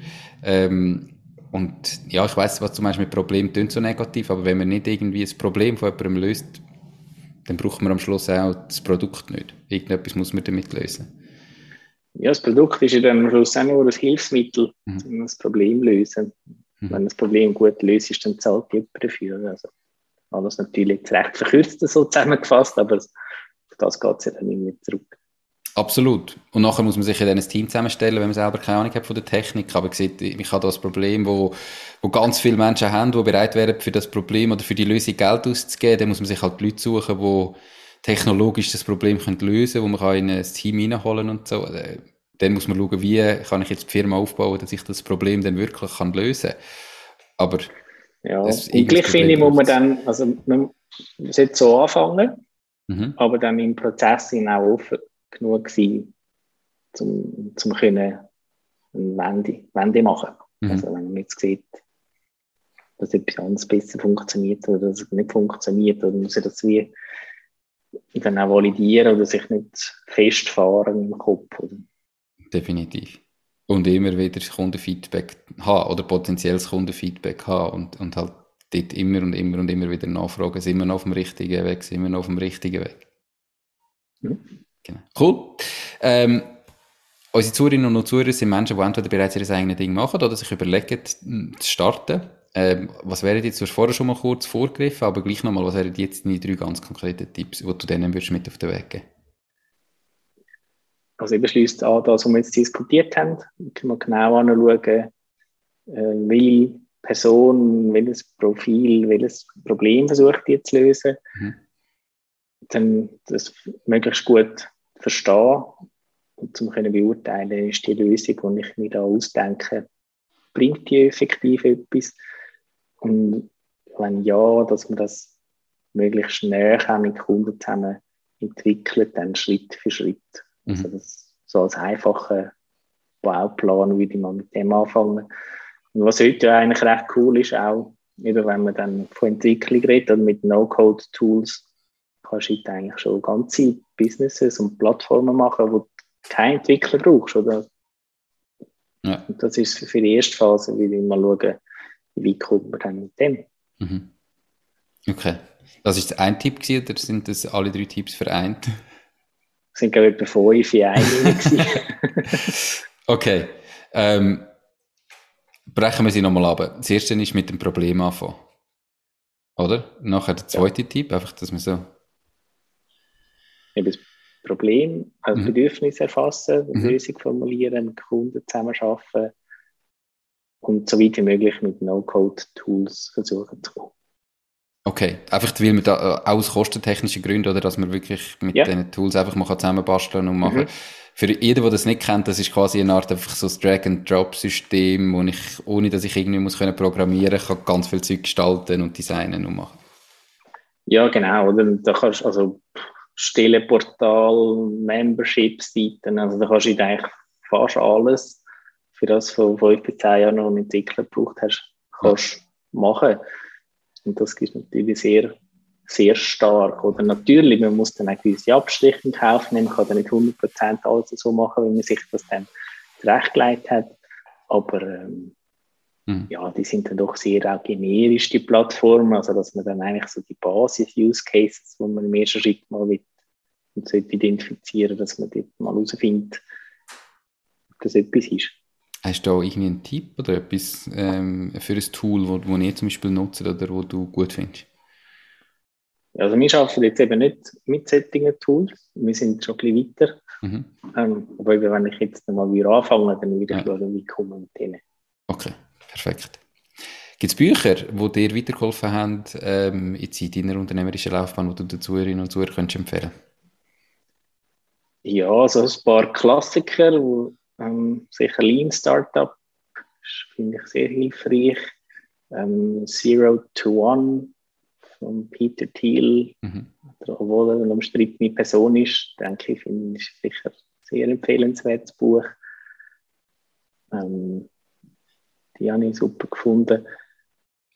Ähm, und ja, ich weiß, was zum Beispiel mit Problem klingt so negativ, aber wenn man nicht irgendwie ein Problem von jemandem löst, dann braucht man am Schluss auch das Produkt nicht. Irgendetwas muss man damit lösen. Ja, das Produkt ist ja dann am Schluss auch nur ein Hilfsmittel, mhm. um das Problem zu lösen. Mhm. Wenn das Problem gut löst, ist, dann zahlt jemand dafür. Also, alles natürlich jetzt recht verkürzt so zusammengefasst, aber auf das geht es ja dann immer zurück. Absolut. Und nachher muss man sich ja dann ein Team zusammenstellen, wenn man selber keine Ahnung hat von der Technik. Aber sieht, ich habe da ein Problem, wo, wo ganz viele Menschen haben, die bereit wären, für das Problem oder für die Lösung Geld auszugeben. Dann muss man sich halt Leute suchen, die technologisch das Problem können lösen können, wo man in ein Team reinholen und so. Äh, dann muss man schauen, wie kann ich jetzt die Firma aufbauen, dass ich das Problem dann wirklich kann lösen kann. Aber ja, und gleich finde ich, muss man dann, also man sollte so anfangen, mhm. aber dann im Prozess auch offen genug gewesen, um zum können eine Wende, Wende machen. Mhm. Also wenn man jetzt sieht, dass etwas anderes besser funktioniert oder dass es nicht funktioniert, dann muss er das wie dann auch validieren oder sich nicht festfahren im Kopf. Oder? Definitiv. Und immer wieder Kundenfeedback haben oder potenzielles Kundenfeedback haben und, und halt dort immer und immer und immer wieder nachfragen, sind wir noch auf dem richtigen Weg, sind wir noch auf dem richtigen Weg. Mhm. Genau. Cool. Ähm, unsere Zuhörerinnen und Zuhörer sind Menschen, die entweder bereits ihr eigenes Ding machen oder sich überlegen, zu starten. Ähm, was wären jetzt, du hast vorher schon mal kurz vorgegriffen, aber gleich nochmal, was wären jetzt deine drei ganz konkreten Tipps, die du denen würdest mit auf den Weg geben Also eben schließt an das, was wir jetzt diskutiert haben. Können wir genau anschauen, äh, welche Person, welches Profil, welches Problem versucht ihr zu lösen. Mhm. Dann das möglichst gut verstehen und zum können beurteilen, ist die Lösung, die ich mir da ausdenke, bringt die effektiv etwas? Und wenn ja, dass man das möglichst schnell mit Kunden zusammen entwickelt, dann Schritt für Schritt. Mhm. Also das, so als einfacher Bauplan würde ich mal mit dem anfangen. Und was heute ja eigentlich recht cool ist, auch, eben wenn man dann von Entwicklung redet oder mit No-Code-Tools, kannst du eigentlich schon ganze Businesses und Plattformen machen, wo du keinen Entwickler brauchst, oder? Ja. Und das ist für die erste Phase, wie wir mal schauen, wie kommt man dann mit dem. Mhm. Okay. Das ist ein Tipp gewesen, oder sind das alle drei Tipps vereint? Das sind glaube ich etwa fünf in einem Okay. Ähm, brechen wir sie nochmal ab. Das erste ist mit dem Problem anfangen. Oder? Nachher der zweite ja. Tipp, einfach, dass man so. Das Problem, also mhm. Bedürfnis erfassen, mhm. Lösung formulieren, mit Kunden zusammenarbeiten und so weit wie möglich mit No-Code-Tools versuchen zu kommen. Okay, einfach weil man da äh, aus kostentechnischen Gründen, oder dass man wirklich mit ja. den Tools einfach mal zusammenbasteln und machen. Mhm. Für jeden, der das nicht kennt, das ist quasi eine Art einfach so ein Drag-and-Drop-System, wo ich, ohne dass ich irgendwie muss können programmieren kann, ganz viel Zeug gestalten und designen und machen. Ja, genau, oder? Da kannst also Stellenportal, Membership-Seiten, also da kannst du eigentlich fast alles, für das du vor fünf bis zehn Jahren noch einen Entwickler gebraucht hast, kannst ja. machen. Und das ist natürlich sehr, sehr stark. Oder natürlich, man muss dann auch gewisse Abstriche in Kauf nehmen. Man kann dann nicht 100% alles so machen, wie man sich das dann zurechtgelegt hat. Aber ähm, mhm. ja, die sind dann doch sehr auch generisch, die Plattformen. Also, dass man dann eigentlich so die Basis-Use-Cases, wo man im ersten Schritt mal mit, und identifizieren, dass man dort mal herausfindet, ob das etwas ist. Hast du da irgendwie einen Tipp oder etwas ähm, für ein Tool, wo, wo ihr zum Beispiel nutzt oder wo du gut findest? Also wir arbeiten jetzt eben nicht mit solchen Tools. Wir sind schon ein bisschen weiter. Mhm. Ähm, aber wenn ich jetzt mal wieder anfange, dann wieder ja. schauen, wie kommen wir mit denen. Perfekt. Gibt es Bücher, die dir weitergeholfen haben ähm, in deiner unternehmerischen Laufbahn, die du den Zuhörerinnen und Zuhörern empfehlen könntest? Ja, also ein paar Klassiker, die ähm, sicher Lean Startup finde ich sehr hilfreich. Ähm, Zero to One von Peter Thiel, mhm. obwohl er eine umstrittene Person ist, denke ich, finde ich sicher ein sehr empfehlenswertes Buch. Ähm, die habe ich super gefunden.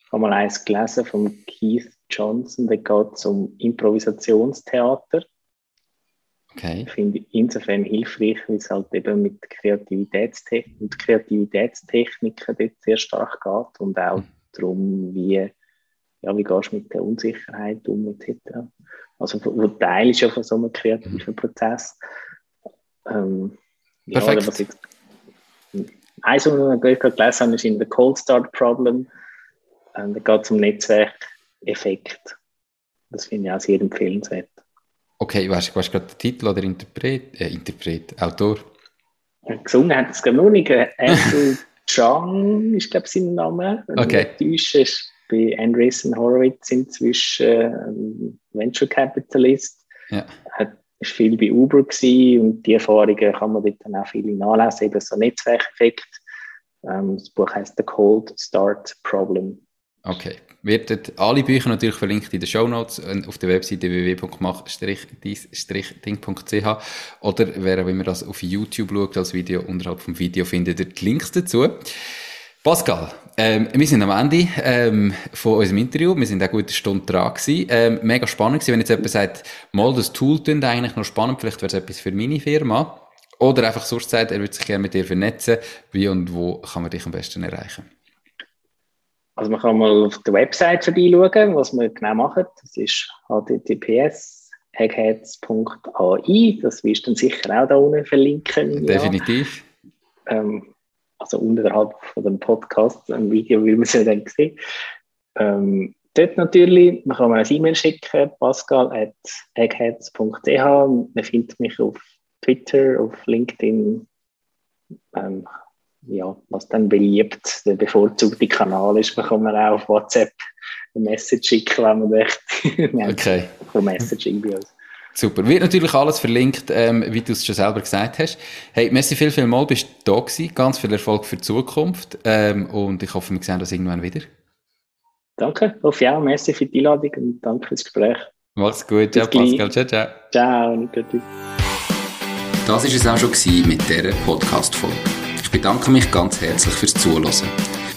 Ich habe mal eins gelesen von Keith Johnson, da geht es um Improvisationstheater. Okay. Finde ich insofern hilfreich, weil es halt eben mit Kreativitätstechnik und Kreativitätstechniken dort sehr stark geht und auch mhm. darum, wie, ja, wie gehst du mit der Unsicherheit um, etc. Also, wo Teil ist ja von so einem kreativen mhm. Prozess. Ähm, Perfekt. Ja, ich, eins, was ich gerade gelesen habe, ist in The Cold Start Problem. Ähm, da geht es um Netzwerkeffekt. Das finde ich auch sehr empfehlenswert. Okay, weißt du gerade den Titel oder Interpret? Äh, Interpret, Autor? Gesungen hat es gar noch nicht. Andrew Chang ist, glaube ich, sein Name. Okay. Deutsch ist bei Andreessen Horowitz inzwischen äh, Venture Capitalist. Ja. Hat, ist viel bei Uber gewesen und die Erfahrungen kann man dort dann auch viele nachlesen, eben so Netzwerkeffekt. Ähm, das Buch heißt The Cold Start Problem. Okay. Werden alle Bücher natürlich verlinkt in den Show Notes auf der Webseite www.mach-ding.ch oder wer auch immer das auf YouTube schaut als Video, unterhalb vom Video findet ihr die Links dazu. Pascal, ähm, wir sind am Ende ähm, von unserem Interview. Wir sind eine gute Stunde dran gewesen. Ähm, mega spannend gewesen, wenn jetzt jemand sagt, mal das Tool klingt eigentlich noch spannend, vielleicht wäre es etwas für meine Firma. Oder einfach sonst sagt, er würde sich gerne mit dir vernetzen. Wie und wo kann man dich am besten erreichen? Also man kann mal auf der Website vorbeischauen, was wir genau machen. Das ist https eggheads.ai. Das wirst du dann sicher auch da unten verlinken. Definitiv. Ja. Ähm, also unterhalb von dem Podcast, ein Video, wie man es ja dann sehen. Ähm, dort natürlich, man kann mir ein E-Mail schicken, pascal.eggheads.ch. Man findet mich auf Twitter, auf LinkedIn. Ähm, ja, was dann beliebt, der bevorzugte Kanal ist, man kann man auch auf WhatsApp eine Message schicken, wenn man möchte. okay. Messaging bei uns. Super. Wird natürlich alles verlinkt, ähm, wie du es schon selber gesagt hast. Hey, merci viel, viel mal, bist du da gewesen. Ganz viel Erfolg für die Zukunft. Ähm, und ich hoffe, wir sehen uns irgendwann wieder. Danke. Auf ja, merci für die Einladung und danke fürs Gespräch. Mach's gut. Ciao, Pascal. Ciao, ciao. Ciao. Das war es auch schon mit dieser Podcast-Folge. Ich bedanke mich ganz herzlich fürs Zuhören.